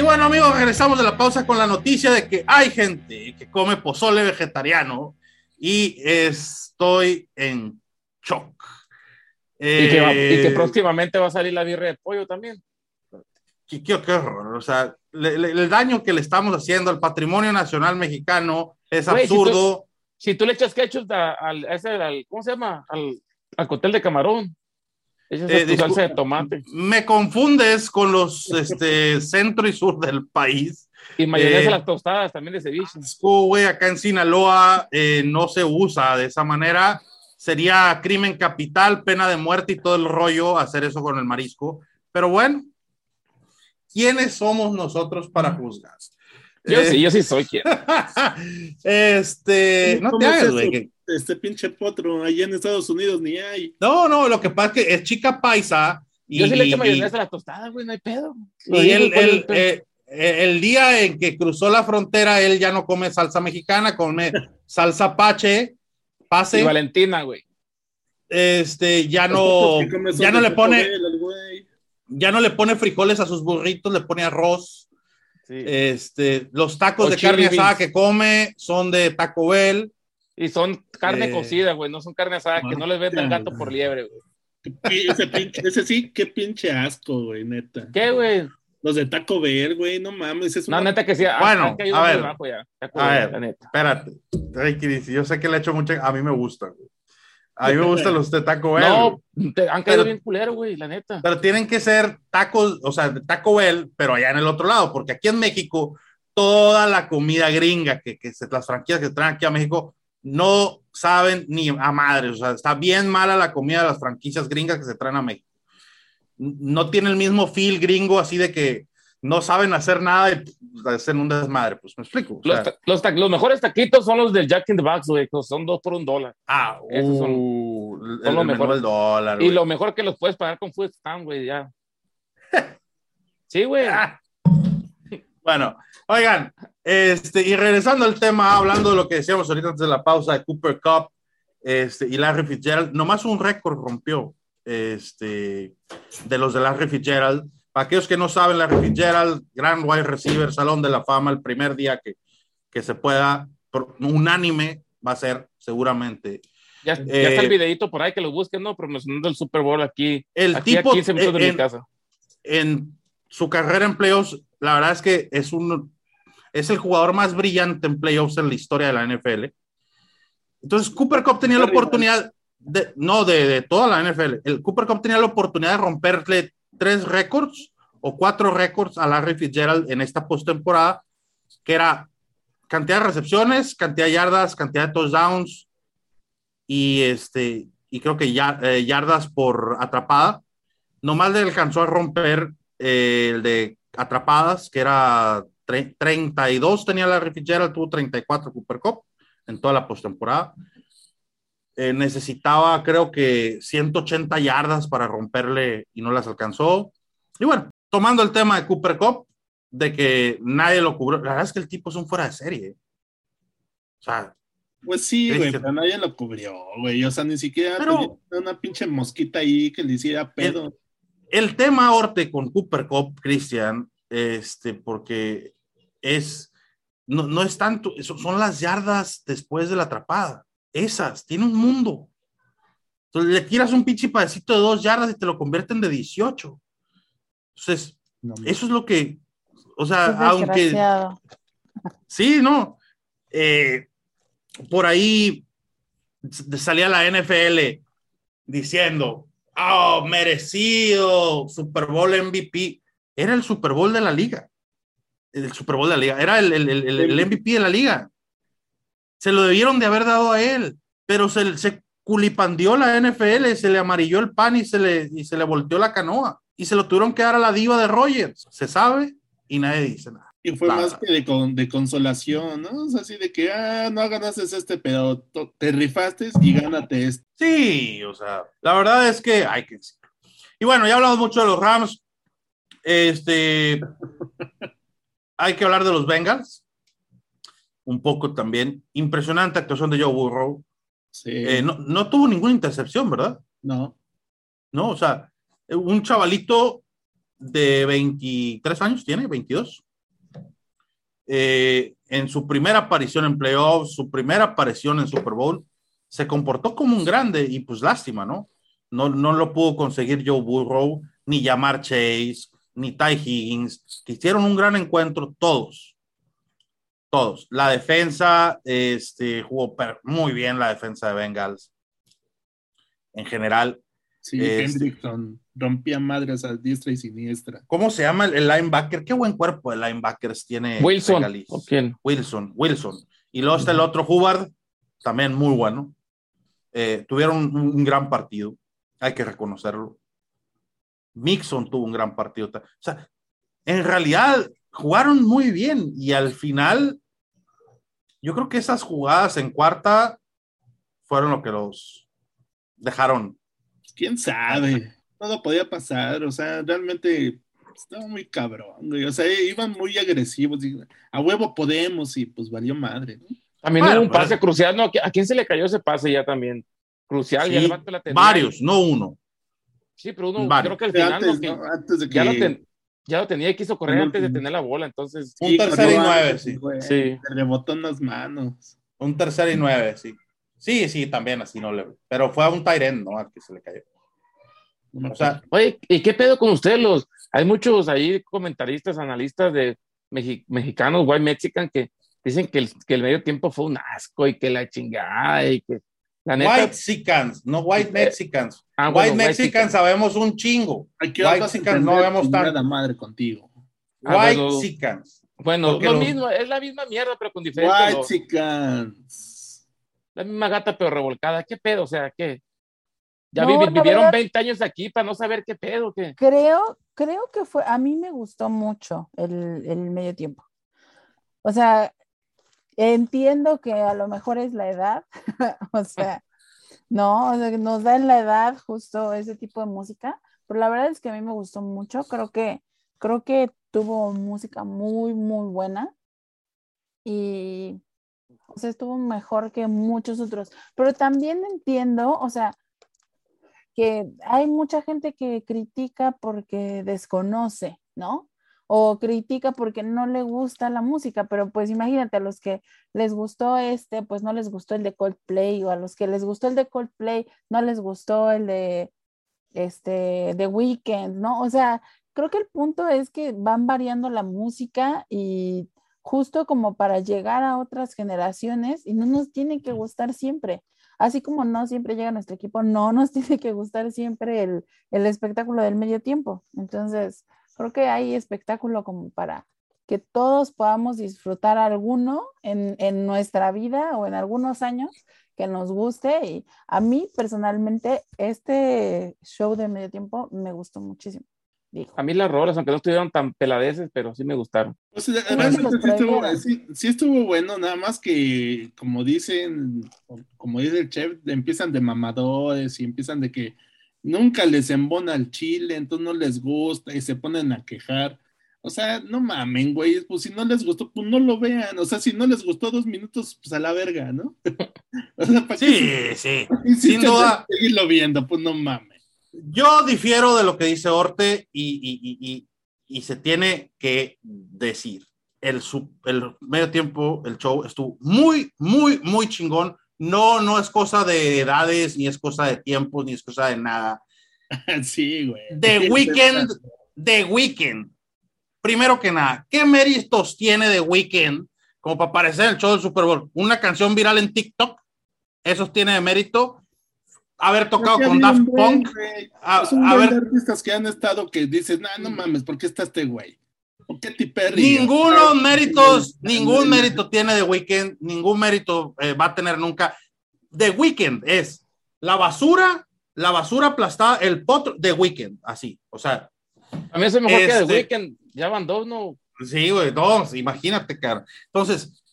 Regresamos de la pausa con la noticia de que hay gente que come pozole vegetariano y estoy en shock. y, que va- y que Eh, próximamente va a salir la birria de pollo también. qué, qué- qué horror. O sea, le- le- el daño que le estamos haciendo al patrimonio nacional mexicano es Güey, si tú- absurdo. Si tú le echas ketchup a- al, a ese, al- ¿cómo se llama? Al, al cóctel de camarón. Esa Eh, es tu salsa de tomate. Me confundes con los este, [LAUGHS] centro y sur del país. Y mayonesa eh, a las tostadas también de ceviche. Asco, güey, acá en Sinaloa eh, no se usa de esa manera. Sería crimen capital, pena de muerte y todo el rollo hacer eso con el marisco. Pero bueno, ¿quiénes somos nosotros para juzgar? Yo Eh, sí, yo sí soy quien. [LAUGHS] este, no ¿Cómo te hagas, güey. Este pinche potro, allá en Estados Unidos ni hay. No, no, lo que pasa es que es chica paisa. Y, Yo sí le echo y- mayonesa a las tostadas, güey, no hay pedo. Y él, ¿cuál es el él, eh, eh, el día en que cruzó la frontera, él ya no come salsa mexicana, come [LAUGHS] salsa pache, pase. Y Valentina, güey. este ya no ya no le pone güey. ya no le pone frijoles a sus burritos le pone arroz Sí. este los tacos O de carne asada que come son de Taco Bell Y son carne Eh, cocida, güey, no son carne asada, que no les Maldita, gato por liebre, güey. Ese, pinche- ese sí, qué pinche asco, güey, neta. ¿Qué, güey? Los de Taco Bell, güey, no mames. Es No, una- neta que sí. Bueno, a ver. ya. A ver. la neta. espérate yo sé que le echo mucho a mí me gusta güey. a mí me gustan los de Taco Bell No, te- han caído Pero- bien culero, güey, la neta. pero tienen que ser tacos o sea de Taco Bell pero allá en el otro lado porque aquí en México toda la comida gringa que, que se, las franquicias que traen aquí a México no saben ni a madres, o sea, está bien mala la comida de las franquicias gringas que se traen a México. No tiene el mismo feel gringo así de que no saben hacer nada y pues, hacen un desmadre, pues me explico. Los, ta- los, ta- los mejores taquitos son los del Jack in the Box, güey, son dos por un dólar. ah, esos son- uh, son lo el menú mejor. del dólar. Y güey. lo mejor que los puedes pagar con Food Stand, güey, ya. [LAUGHS] Sí, güey. Ah. Bueno, oigan, este, y regresando al tema, hablando de lo que decíamos ahorita antes de la pausa de Cooper Cup este, y Larry Fitzgerald, nomás un récord rompió este, de los de Larry Fitzgerald. Para aquellos que no saben, Larry Fitzgerald, gran wide receiver, salón de la fama, el primer día que, que se pueda, unánime, va a ser seguramente. Ya, ya Eh, está el videito por ahí que lo busquen, ¿no? Promocionando el Super Bowl aquí. El aquí tipo, a 15 minutos de en- mi casa. en su carrera en playoffs, la verdad es que es un es el jugador más brillante en playoffs en la historia de la NFL. Entonces, Cooper Cup tenía la oportunidad de, no, de, de toda la NFL. El Cooper Cup tenía la oportunidad de romperle tres récords o cuatro récords a Larry Fitzgerald en esta postemporada, que era cantidad de recepciones, cantidad de yardas, cantidad de touchdowns y este y creo que ya, eh, yardas por atrapada. Nomás le alcanzó a romper eh, el de atrapadas, que era tre- 32 tenía la Fitzgerald, tuvo 34 Cooper Cup en toda la postemporada. Eh, necesitaba, creo que 180 yardas para romperle y no las alcanzó. Y bueno, tomando el tema de Cooper Cup, de que nadie lo cubrió, la verdad es que el tipo es un fuera de serie. O sea, Pues sí, güey, pero nadie lo cubrió, güey. O sea, ni siquiera Pero- tenía una pinche mosquita ahí que le hiciera pedo. el tema ahorita con Cooper Cup, Cristian, este, porque es, no, no es tanto, son las yardas después de la atrapada. Esas, tiene un mundo. Entonces le tiras un pinche pedacito de dos yardas y te lo convierten de 18. Entonces, No, eso es lo que, o sea, aunque, [LAUGHS] sí, no, eh, por ahí salía la NFL diciendo, oh, merecido, Super Bowl MVP. Era el Super Bowl de la liga. El Super Bowl de la liga. Era el, el- el- el- el MVP de la liga. Se lo debieron de haber dado a él, pero se, se culipandió la NFL, se le amarilló el pan y se le, y se le volteó la canoa. Y se lo tuvieron que dar a la diva de Rogers. Se sabe y nadie dice nada. Y fue más que de, con- de consolación, ¿no? O sea, así de que, ah, no ganaste este, pero te rifaste y gánate este. Sí, o sea, la verdad es que hay que. Y bueno, ya hablamos mucho de los Rams. Este, hay que hablar de los Bengals. Un poco también. Impresionante actuación de Joe Burrow. Sí. Eh, no, no tuvo ninguna intercepción, ¿verdad? no. No, o sea, un chavalito de 23 años tiene, 22. Eh, en su primera aparición en playoffs, su primera aparición en Super Bowl, se comportó como un grande y pues lástima, ¿no? No, no lo pudo conseguir Joe Burrow, ni Jamar Chase, ni Ty Higgins, hicieron un gran encuentro todos. Todos. La defensa este, jugó muy bien, la defensa de Bengals. En general. Sí, este, Hendrickson rompía madres a diestra y siniestra. ¿Cómo se llama el, linebacker? Qué buen cuerpo de linebackers tiene Wilson. quién? Wilson, Wilson. Y luego está el otro Hubbard, también muy bueno. Eh, tuvieron un, gran partido, hay que reconocerlo. Mixon tuvo un gran partido. O sea, en realidad jugaron muy bien y al final, yo creo que esas jugadas en cuarta fueron lo que los dejaron. ¿Quién sabe? todo podía pasar, o sea, realmente estaba muy cabrón, O sea, iban muy agresivos, a huevo podemos, y pues valió madre, También era un pues, pase crucial, ¿no? ¿A quién se le cayó ese pase ya también? Crucial, ya la Varios, no uno. Sí, pero uno creo que al final antes, de que... ya, lo tenía y quiso correr antes de tener la bola, entonces. Un tercer y nueve, sí. sí. Le rebotó en las manos. Un tercer y nueve, sí. Sí, sí, también así no le. Pero fue a un Tyren, ¿no? Al que se le cayó. O sea, Oye, ¿y qué pedo con ustedes? Los, hay muchos ahí comentaristas, analistas de mexicanos, white mexican, que dicen que el, que el, medio tiempo fue un asco y que la chingada y que la neta, white Mexicans, no white eh, Mexicans. Ah, white Mexicans sabemos un chingo. White Mexicans no vemos tanto. madre contigo. Ah, white Mexicans. Bueno, lo mismo, es la misma mierda, pero con diferentes. White Mexicans. La misma gata, pero revolcada. ¿Qué pedo? O sea, ¿qué? Ya vivieron 20 años aquí para no saber qué pedo, qué. Creo, creo que fue, a mí me gustó mucho el, el medio tiempo. O sea, entiendo que a lo mejor es la edad, [LAUGHS] o sea, no, o sea, nos da en la edad justo ese tipo de música, pero la verdad es que a mí me gustó mucho, creo que, creo que tuvo música muy, muy buena y, o sea, estuvo mejor que muchos otros, pero también entiendo, o sea, que hay mucha gente que critica porque desconoce, ¿no? O critica porque no le gusta la música, pero pues imagínate, a los que les gustó este, pues no les gustó el de Coldplay, o a los que les gustó el de Coldplay, no les gustó el de este de Weekend, ¿no? O sea, creo que el punto es que van variando la música y justo como para llegar a otras generaciones y no nos tiene que gustar siempre así como no siempre llega nuestro equipo, no nos [LAUGHS] tiene que gustar siempre el, espectáculo del medio tiempo. Entonces, creo que hay espectáculo como para que todos podamos disfrutar alguno en, en, nuestra vida o en algunos años que nos guste. Y a mí personalmente este show de medio tiempo me gustó muchísimo. A mí las rolas, aunque no estuvieron tan peladeces, pero sí me gustaron. sí, estuvo, bueno, nada más que, como dicen, como dice el chef, empiezan de mamadores y empiezan de que nunca les embona el chile, entonces no les gusta y se ponen a quejar. O sea, no mamen, güey, pues si no les gustó, pues no lo vean. O sea, si no les gustó dos minutos, pues a la verga, ¿no? [LAUGHS] o sea, ¿para sí, sí. [LAUGHS] Sin duda. Seguirlo viendo, pues no mames. Yo difiero de lo que dice Orte y, se tiene que decir. El, el medio tiempo, el show estuvo muy, muy, muy chingón. No, no es cosa de edades, ni es cosa de tiempos, ni es cosa de nada. [LAUGHS] Sí, güey. The [LAUGHS] Weekend, The Weekend. Primero que nada, ¿qué méritos tiene The Weekend como para aparecer en el show del Super Bowl? Una canción viral en TikTok, eso tiene de mérito haber tocado con Daft Punk. A, son artistas que han estado que dices, no, no mames, ¿por qué está este güey? ¿O qué Ninguno méritos, ningún mérito tiene The Weeknd, ningún mérito eh, va a tener nunca. The Weeknd es la basura, la basura aplastada, el potro de Weeknd, así, o sea. A mí es mejor que The este Weeknd, ya van dos, ¿no? Sí, güey, dos, imagínate, cara. Entonces,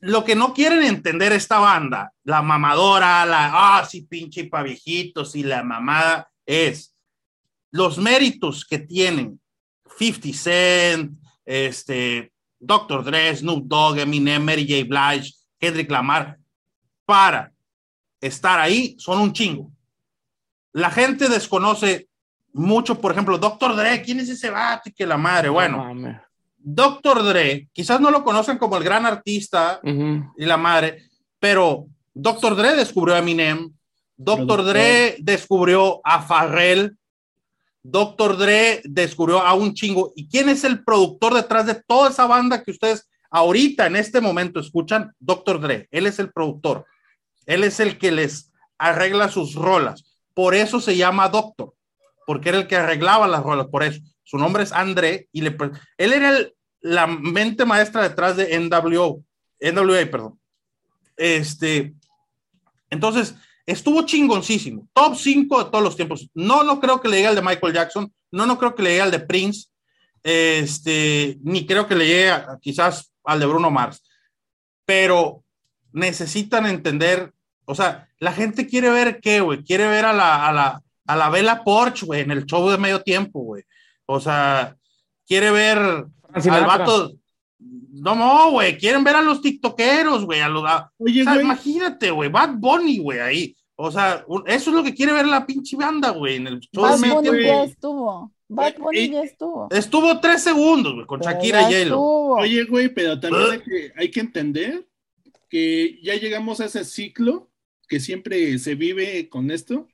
lo que no quieren entender esta banda, la mamadora, la, ah, sí, pinche pa' viejitos y la mamada, es los méritos que tienen 50 Cent, este, Dr. Dre, Snoop Dogg, Eminem, Mary J. Blige, Kendrick Lamar, para estar ahí son un chingo. La gente desconoce mucho, por ejemplo, Dr. Dre, ¿quién es ese vato? Que la madre, bueno. Dr. Dre, quizás no lo conocen como el gran artista Ujú. y la madre, pero Dr. Dre descubrió a Eminem, Dr. Productor. Dre descubrió a Farrell, Dr. Dre descubrió a un chingo. ¿Y quién es el productor detrás de toda esa banda que ustedes ahorita en este momento escuchan? Dr. Dre, él es el productor, él es el que les arregla sus rolas. Por eso se llama Doctor, porque era el que arreglaba las rolas, por eso. Su nombre es André y le, él era la mente maestra detrás de NWO, NWA, perdón. Este, entonces, estuvo chingoncísimo. Top 5 de todos los tiempos. No, no creo que le llegue al de Michael Jackson. No, no creo que le llegue al de Prince. Este, ni creo que le llegue a- quizás al de Bruno Mars. Pero necesitan entender, o sea, la gente quiere ver qué, güey. Quiere ver a la, a la, a la Vela Porsche, güey, en el show de medio tiempo, güey. O sea, quiere ver Frank al vato. No, no, güey, quieren ver a los tiktokeros, güey, a los, a- Oye, o sea, güey, imagínate, güey, Bad Bunny, güey, ahí. O sea, eso es lo que quiere ver la pinche banda, güey, en el show Bad Bunny ya estuvo. Bad Bunny Ey, ya estuvo. Estuvo tres segundos, güey, con Pero Shakira y estuvo. oye, güey, pero también ¿Eh? hay que, hay que entender que ya llegamos a ese ciclo que siempre se vive con esto.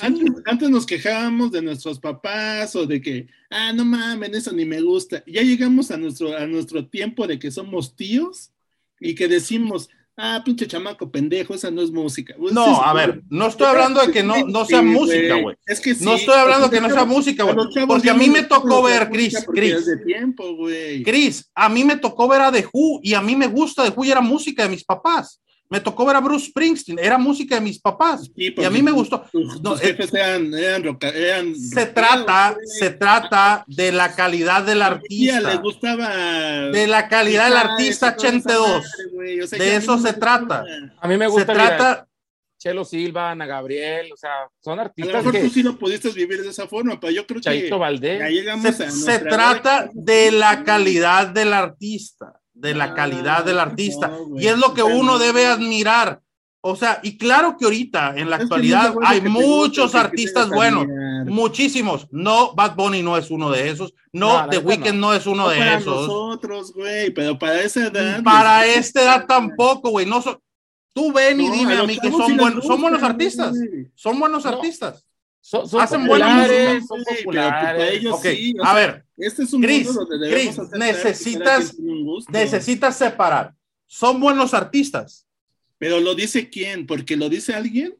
Antes, antes nos quejábamos de nuestros papás o de que, ah, no mames, eso ni me gusta. Ya llegamos a nuestro, a nuestro tiempo de que somos tíos y que decimos, ah, pinche chamaco pendejo, esa no es música. Pues, No, sí, a sí, ver, no estoy hablando de que no, no sea sí, música, güey. Es que sí. No estoy hablando que no sea música, güey. Porque a mí me tocó ver, Chris, Chris. de tiempo. Cris, a mí me tocó ver a The Who y a mí me gusta The Who y era música de mis papás. Me tocó ver a Bruce Springsteen, era música de mis papás. Sí, Y a mí me gustó. Tus, No, tus jefes eran, eran, roca- eran Se trata, se trata de la calidad del artista. les gustaba De la calidad del artista toda esa 82. madre, güey. O sea, De eso se trata. A mí me Se gusta mira, trata, Chelo Silva, Ana Gabriel, o sea, son A lo artistas mejor que tú sí lo pudiste vivir de esa forma, pero yo creo que Chaito ya Valdés. llegamos se, a se trata de la calidad del artista, de la Ah, calidad del artista. no, y es lo que uno debe admirar. O sea, y claro que ahorita, en la Es actualidad, no bueno hay muchos artistas buenos, muchísimos. No, Bad Bunny no es uno de esos. No, No, The Weeknd no. es uno No de para esos. nosotros, güey, pero para esa edad. Para esta edad tampoco, güey. No son- Tú ven y No, dime a mí que son buenos, son buenos artistas. Son buenos No. artistas. Son, son Hacen populares, música, son populares. para ellos- Ok, sí, a sea, ver, Este es un Chris, mundo donde Chris, necesitas- un necesitas separar. Son buenos artistas. Pero lo dice quién, porque lo dice alguien.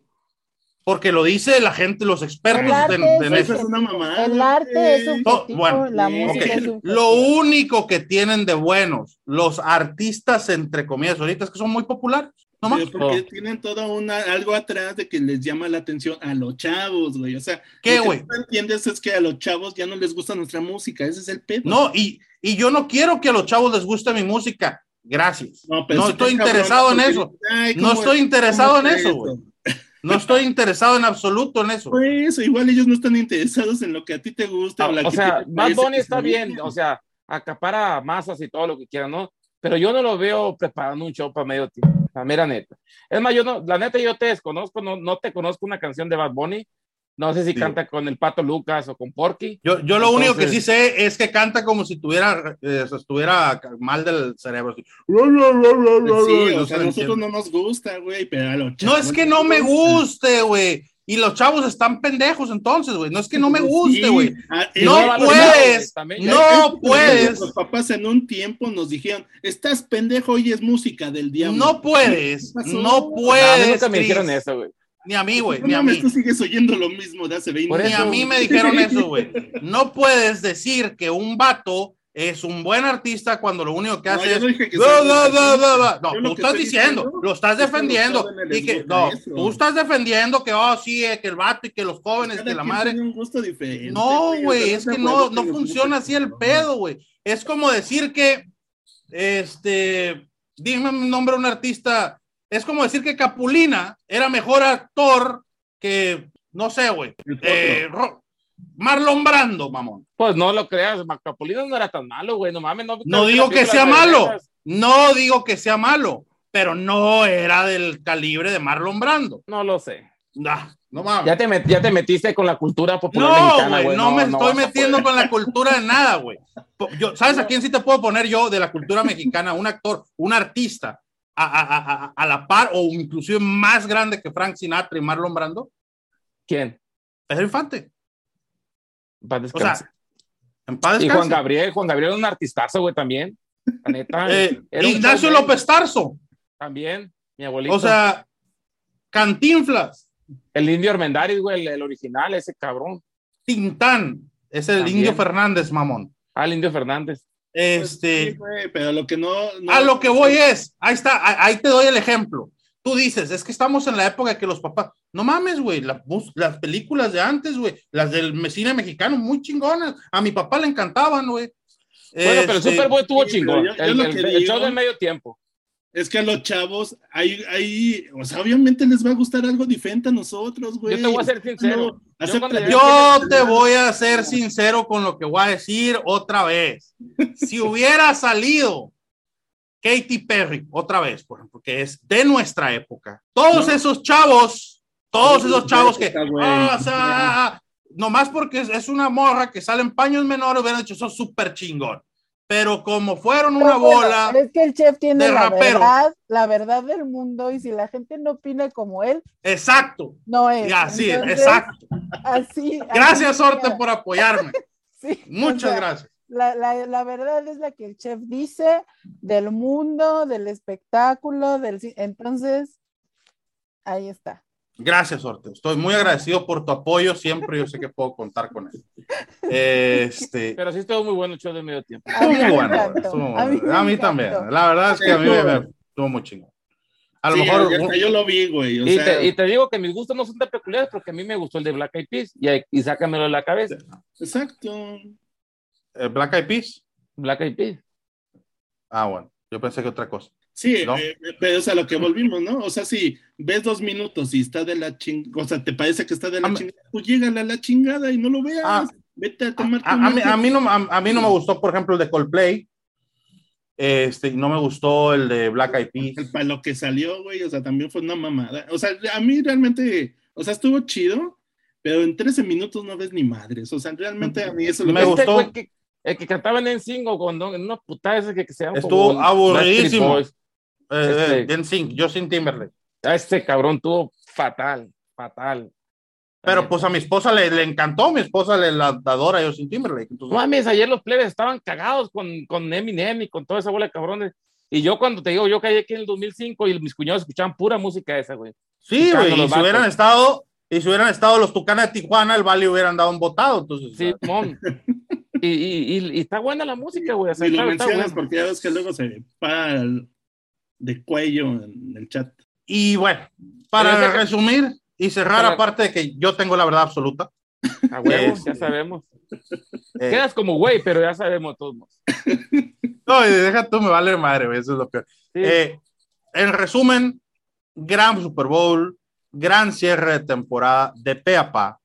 Porque lo dice la gente, los expertos El arte en, es una mamada. El arte es güey. subjetivo, Oh, bueno, la música es. [LAUGHS] Lo único que tienen de buenos los artistas, entre comillas, ahorita es que son muy populares. No más. Pero porque Oh. tienen todo una, algo atrás de que les llama la atención a los chavos, güey. O sea, ¿Qué, lo que güey? no entiendes es que a los chavos ya no les gusta nuestra música. Ese es el pedo. No, y, y yo no quiero que a los chavos les guste mi música. Gracias. No, pero sí estoy está cabrón, interesado en porque eso. dices, "Ay, No ¿cómo- estoy interesado en es eso, güey. No estoy interesado en absoluto en eso. Pues igual ellos no están interesados en lo que a ti te gusta. No, la o que sea, te Bad Bunny está bien, bien. o sea, acapara masas y todo lo que quieran, ¿no? Pero yo no lo veo preparando un show para medio tiempo, la mera neta. Es más, yo no, la neta yo te desconozco, no, no te conozco una canción de Bad Bunny, no sé si Sí. canta con el Pato Lucas o con Porky. Yo, yo lo único que sí sé es que canta como si tuviera, eh, estuviera mal del cerebro. así. Sí, o no sea, se a nosotros no nos gusta, güey, pero a los No es que no me gusta. guste, güey. Y los chavos están pendejos entonces, güey. No es que no me guste, güey. ah, Y No puedes, güey, no es- puedes. Los papás en un tiempo nos dijeron, estás pendejo, hoy es música del diablo. No puedes, no No, a mí puedes. nunca me dijeron eso, güey. Ni a mí, güey, No ni a mí. tú sigues oyendo lo mismo de hace 20 Por Ni años. a mí me dijeron eso, güey. [LAUGHS] No puedes decir que un vato es un buen artista cuando lo único que No, hace es. no dije que "Bla, sea bla, buen bla, artista. bla, bla". No, Yo lo tú estás diciendo, diciendo lo estás es defendiendo. Y que, no, eso. tú estás defendiendo que, oh, sí, eh, que el vato y que los jóvenes, Cada que la madre. un gusto diferente, No, güey, es que no, no funciona así el pedo, güey. Es como decir que, este, dime un nombre de un artista. Es como decir que Capulina era mejor actor que, no sé, güey, eh, Ro- Marlon Brando, mamón. Pues no lo creas, Macapolino no era tan malo, güey, no mames. No, No ¿viste digo que sea malo, no digo que sea malo, pero no era del calibre de Marlon Brando. No lo sé. Nah, no mames. Ya te, met- ya te metiste con la cultura popular No, mexicana, güey, no, me no estoy metiendo con la cultura de nada, güey. Yo- ¿Sabes a quién sí te puedo poner yo de la cultura mexicana? Un actor, un artista, a, a- a- a- a la par o inclusive más grande que Frank Sinatra y Marlon Brando, ¿Quién? Pedro Infante. Paz O sea, en paz y. Juan Gabriel, Juan Gabriel es un artistazo, güey, también. La neta. [LAUGHS] Eh, era Ignacio López Tarso. También, mi abuelito. O sea, Cantinflas, el indio Armendáriz, güey, el, el original, ese cabrón. Tintán, es el También. Indio Fernández, mamón. Ah, el indio Fernández. Este, Sí, güey, pero lo que no, no- A lo que voy es, ahí está, ahí te doy el ejemplo. Tú dices, es que estamos en la época que los papás, no mames, güey, la las películas de antes, güey, las del cine mexicano, muy chingonas. A mi papá le encantaban, güey. Bueno, pero Este, Super Bowl estuvo sí, chingón. yo- yo el, lo el- que el digo- show del medio tiempo. Es que a los chavos, ahí, ahí, o sea, obviamente les va a gustar algo diferente a nosotros, güey. Yo te voy a ser sincero. No, llegué- Yo te voy a ser sincero con lo que voy a decir otra vez. Si hubiera salido Katy Perry, otra vez, por ejemplo, que es de nuestra época, todos No. esos chavos, todos No, esos chavos que, ah, o sea, nomás porque es, es una morra que sale en paños menores, hubieran dicho, eso es súper chingón. Pero como fueron una bueno, bola, es que el chef tiene de la rapero. verdad, la verdad del mundo y si la gente no opina como él, exacto, no es. y así, Entonces, exacto. Así. Gracias, Orte, por apoyarme. [LAUGHS] Sí, Muchas o sea, gracias. La, la, la verdad es la que el chef dice del mundo, del espectáculo, del entonces ahí está. Gracias, Orte. Estoy muy agradecido por tu apoyo. Siempre yo sé que puedo contar con él. Este, Pero sí estuvo muy bueno el show del medio tiempo. Estuvo muy bueno. encantó, estuvo muy a mí bueno. me A mí también. La verdad es que a mí me, me- estuvo muy chingón. A lo Sí, mejor. hasta yo lo vi, güey. O Y, sea, te, y te digo que mis gustos no son tan peculiares porque a mí me gustó el de Black Eyed Peas y, y sácamelo de la cabeza. exacto. Eh, Black Eyed Peas. Black Eyed Peas. Ah, bueno. Yo pensé que otra cosa. Sí, ¿No? eh, pero es a lo que volvimos, ¿no? O sea, si ves dos minutos y está de la chingada, o sea, te parece que está de la A mí- chingada, pues llégale a la chingada y no lo veas. Ah. Vete a tomar A, a mí, a mí no, a, a mí no me gustó, por ejemplo, el de Coldplay. Este, no me gustó el de Black Eyed Peas. el para lo que salió, güey, o sea, también fue una mamada. O sea, a mí realmente, o sea, estuvo chido, pero en 13 minutos no ves ni madres. O sea, realmente a mí eso es lo Me que- gustó. Este güey que, el que cantaba en NSYNC o con en una putada esa que, que se llama Estuvo aburridísimo. Eh, Este- eh, Sync, Justin Timberlake. Este cabrón tuvo fatal, fatal. Pero pues a mi esposa le, le encantó, mi esposa le la adora a Justin Timberlake. Entonces, No mames, ayer los plebes estaban cagados con, con Eminem y con toda esa bola de cabrones. Y yo cuando te digo, yo caí aquí en el 2005 y mis cuñados escuchaban pura música esa, güey. sí, güey, y si hubieran estado, y si hubieran estado los Tucanes de Tijuana, el Valle hubieran dado un votado. Entonces, Sí, mon. [LAUGHS] Y, y, y- y está buena la música, güey. o sea, Si lo mencionas porque ya ves que luego se para el- de cuello en el chat. Y bueno, para Pero resumir y cerrar, Pero- aparte de que yo tengo la verdad absoluta. A huevo, Este- ya sabemos. [LAUGHS] eh, Quedas como güey, pero ya sabemos todos. [LAUGHS] no, y deja tú, me vale madre, güey, eso es lo peor. Sí. Eh, en resumen, gran Super Bowl, gran cierre de temporada de pe a pa.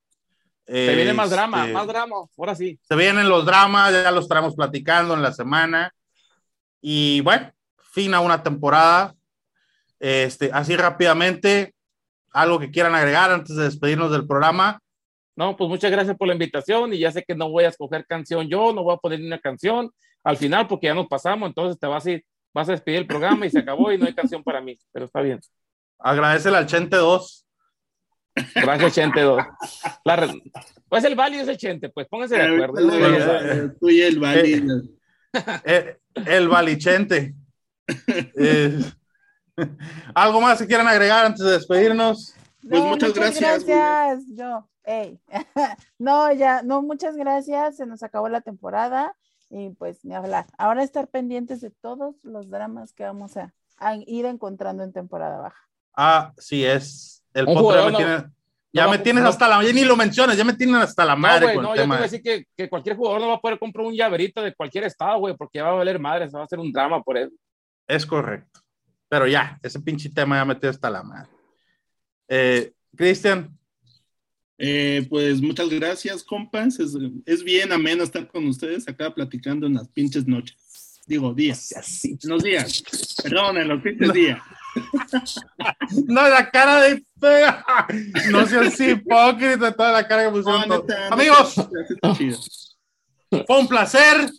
Se viene más Este, drama, más drama. Ahora sí. Se vienen los dramas, ya los estaremos platicando en la semana. Y bueno, fin a una temporada. Este, así rápidamente, algo que quieran agregar antes de despedirnos del programa. No, pues muchas gracias por la invitación y ya sé que no voy a escoger canción yo, no voy a poner ni una canción al final porque ya nos pasamos, entonces te vas a ir, vas a despedir el programa y se acabó y no hay canción para mí, pero está bien. Agradecele al Chente 2. Gracias, Chente 2. La Pues el Vali es el Chente, pues pónganse de acuerdo. Eh, Tú y el Bali. Eh, el Valichente. [LAUGHS] Eh, ¿Algo más que quieran agregar antes de despedirnos? Pues muchas gracias, güey. gracias. Yo, ey. [LAUGHS] no, ya, no, muchas gracias. Se nos acabó la temporada y pues ni hablar. Ahora estar pendientes de todos los dramas que vamos a, a ir encontrando en temporada baja. Ah, sí, es. El Un podcast ya jugador me no- tiene. Ya no me tienes no- hasta la. Ya ni lo mencionas, ya me tienen hasta la No, madre güey, con no, el yo te tema. voy a decir que, que cualquier jugador no va a poder comprar un llaverito de cualquier estado, güey, porque ya va a valer madre, se va a hacer un drama por eso. Es correcto. Pero ya, ese pinche tema ya me tiene hasta la madre. Eh, Cristian, Eh, pues muchas gracias, compas. Es, es bien ameno estar con ustedes acá platicando en las pinches noches. Digo, días. En los días. Perdón, en los pinches días. [LAUGHS] no, la cara de no seas hipócrita toda la cara que pusieron. No, neta, neta, Amigos, fue un placer.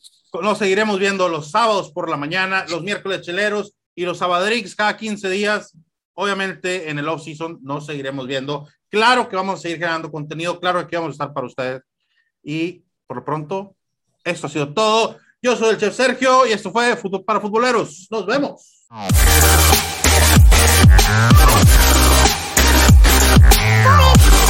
Nos seguiremos viendo los sábados por la mañana, los miércoles cheleros y los sabadrix cada 15 días. Obviamente en el off season nos seguiremos viendo. Claro que vamos a seguir generando contenido, claro que vamos a estar para ustedes. Y por lo pronto, esto ha sido todo. Yo soy el chef Sergio y esto fue Fútbol para Futboleros. Nos vemos. Oh,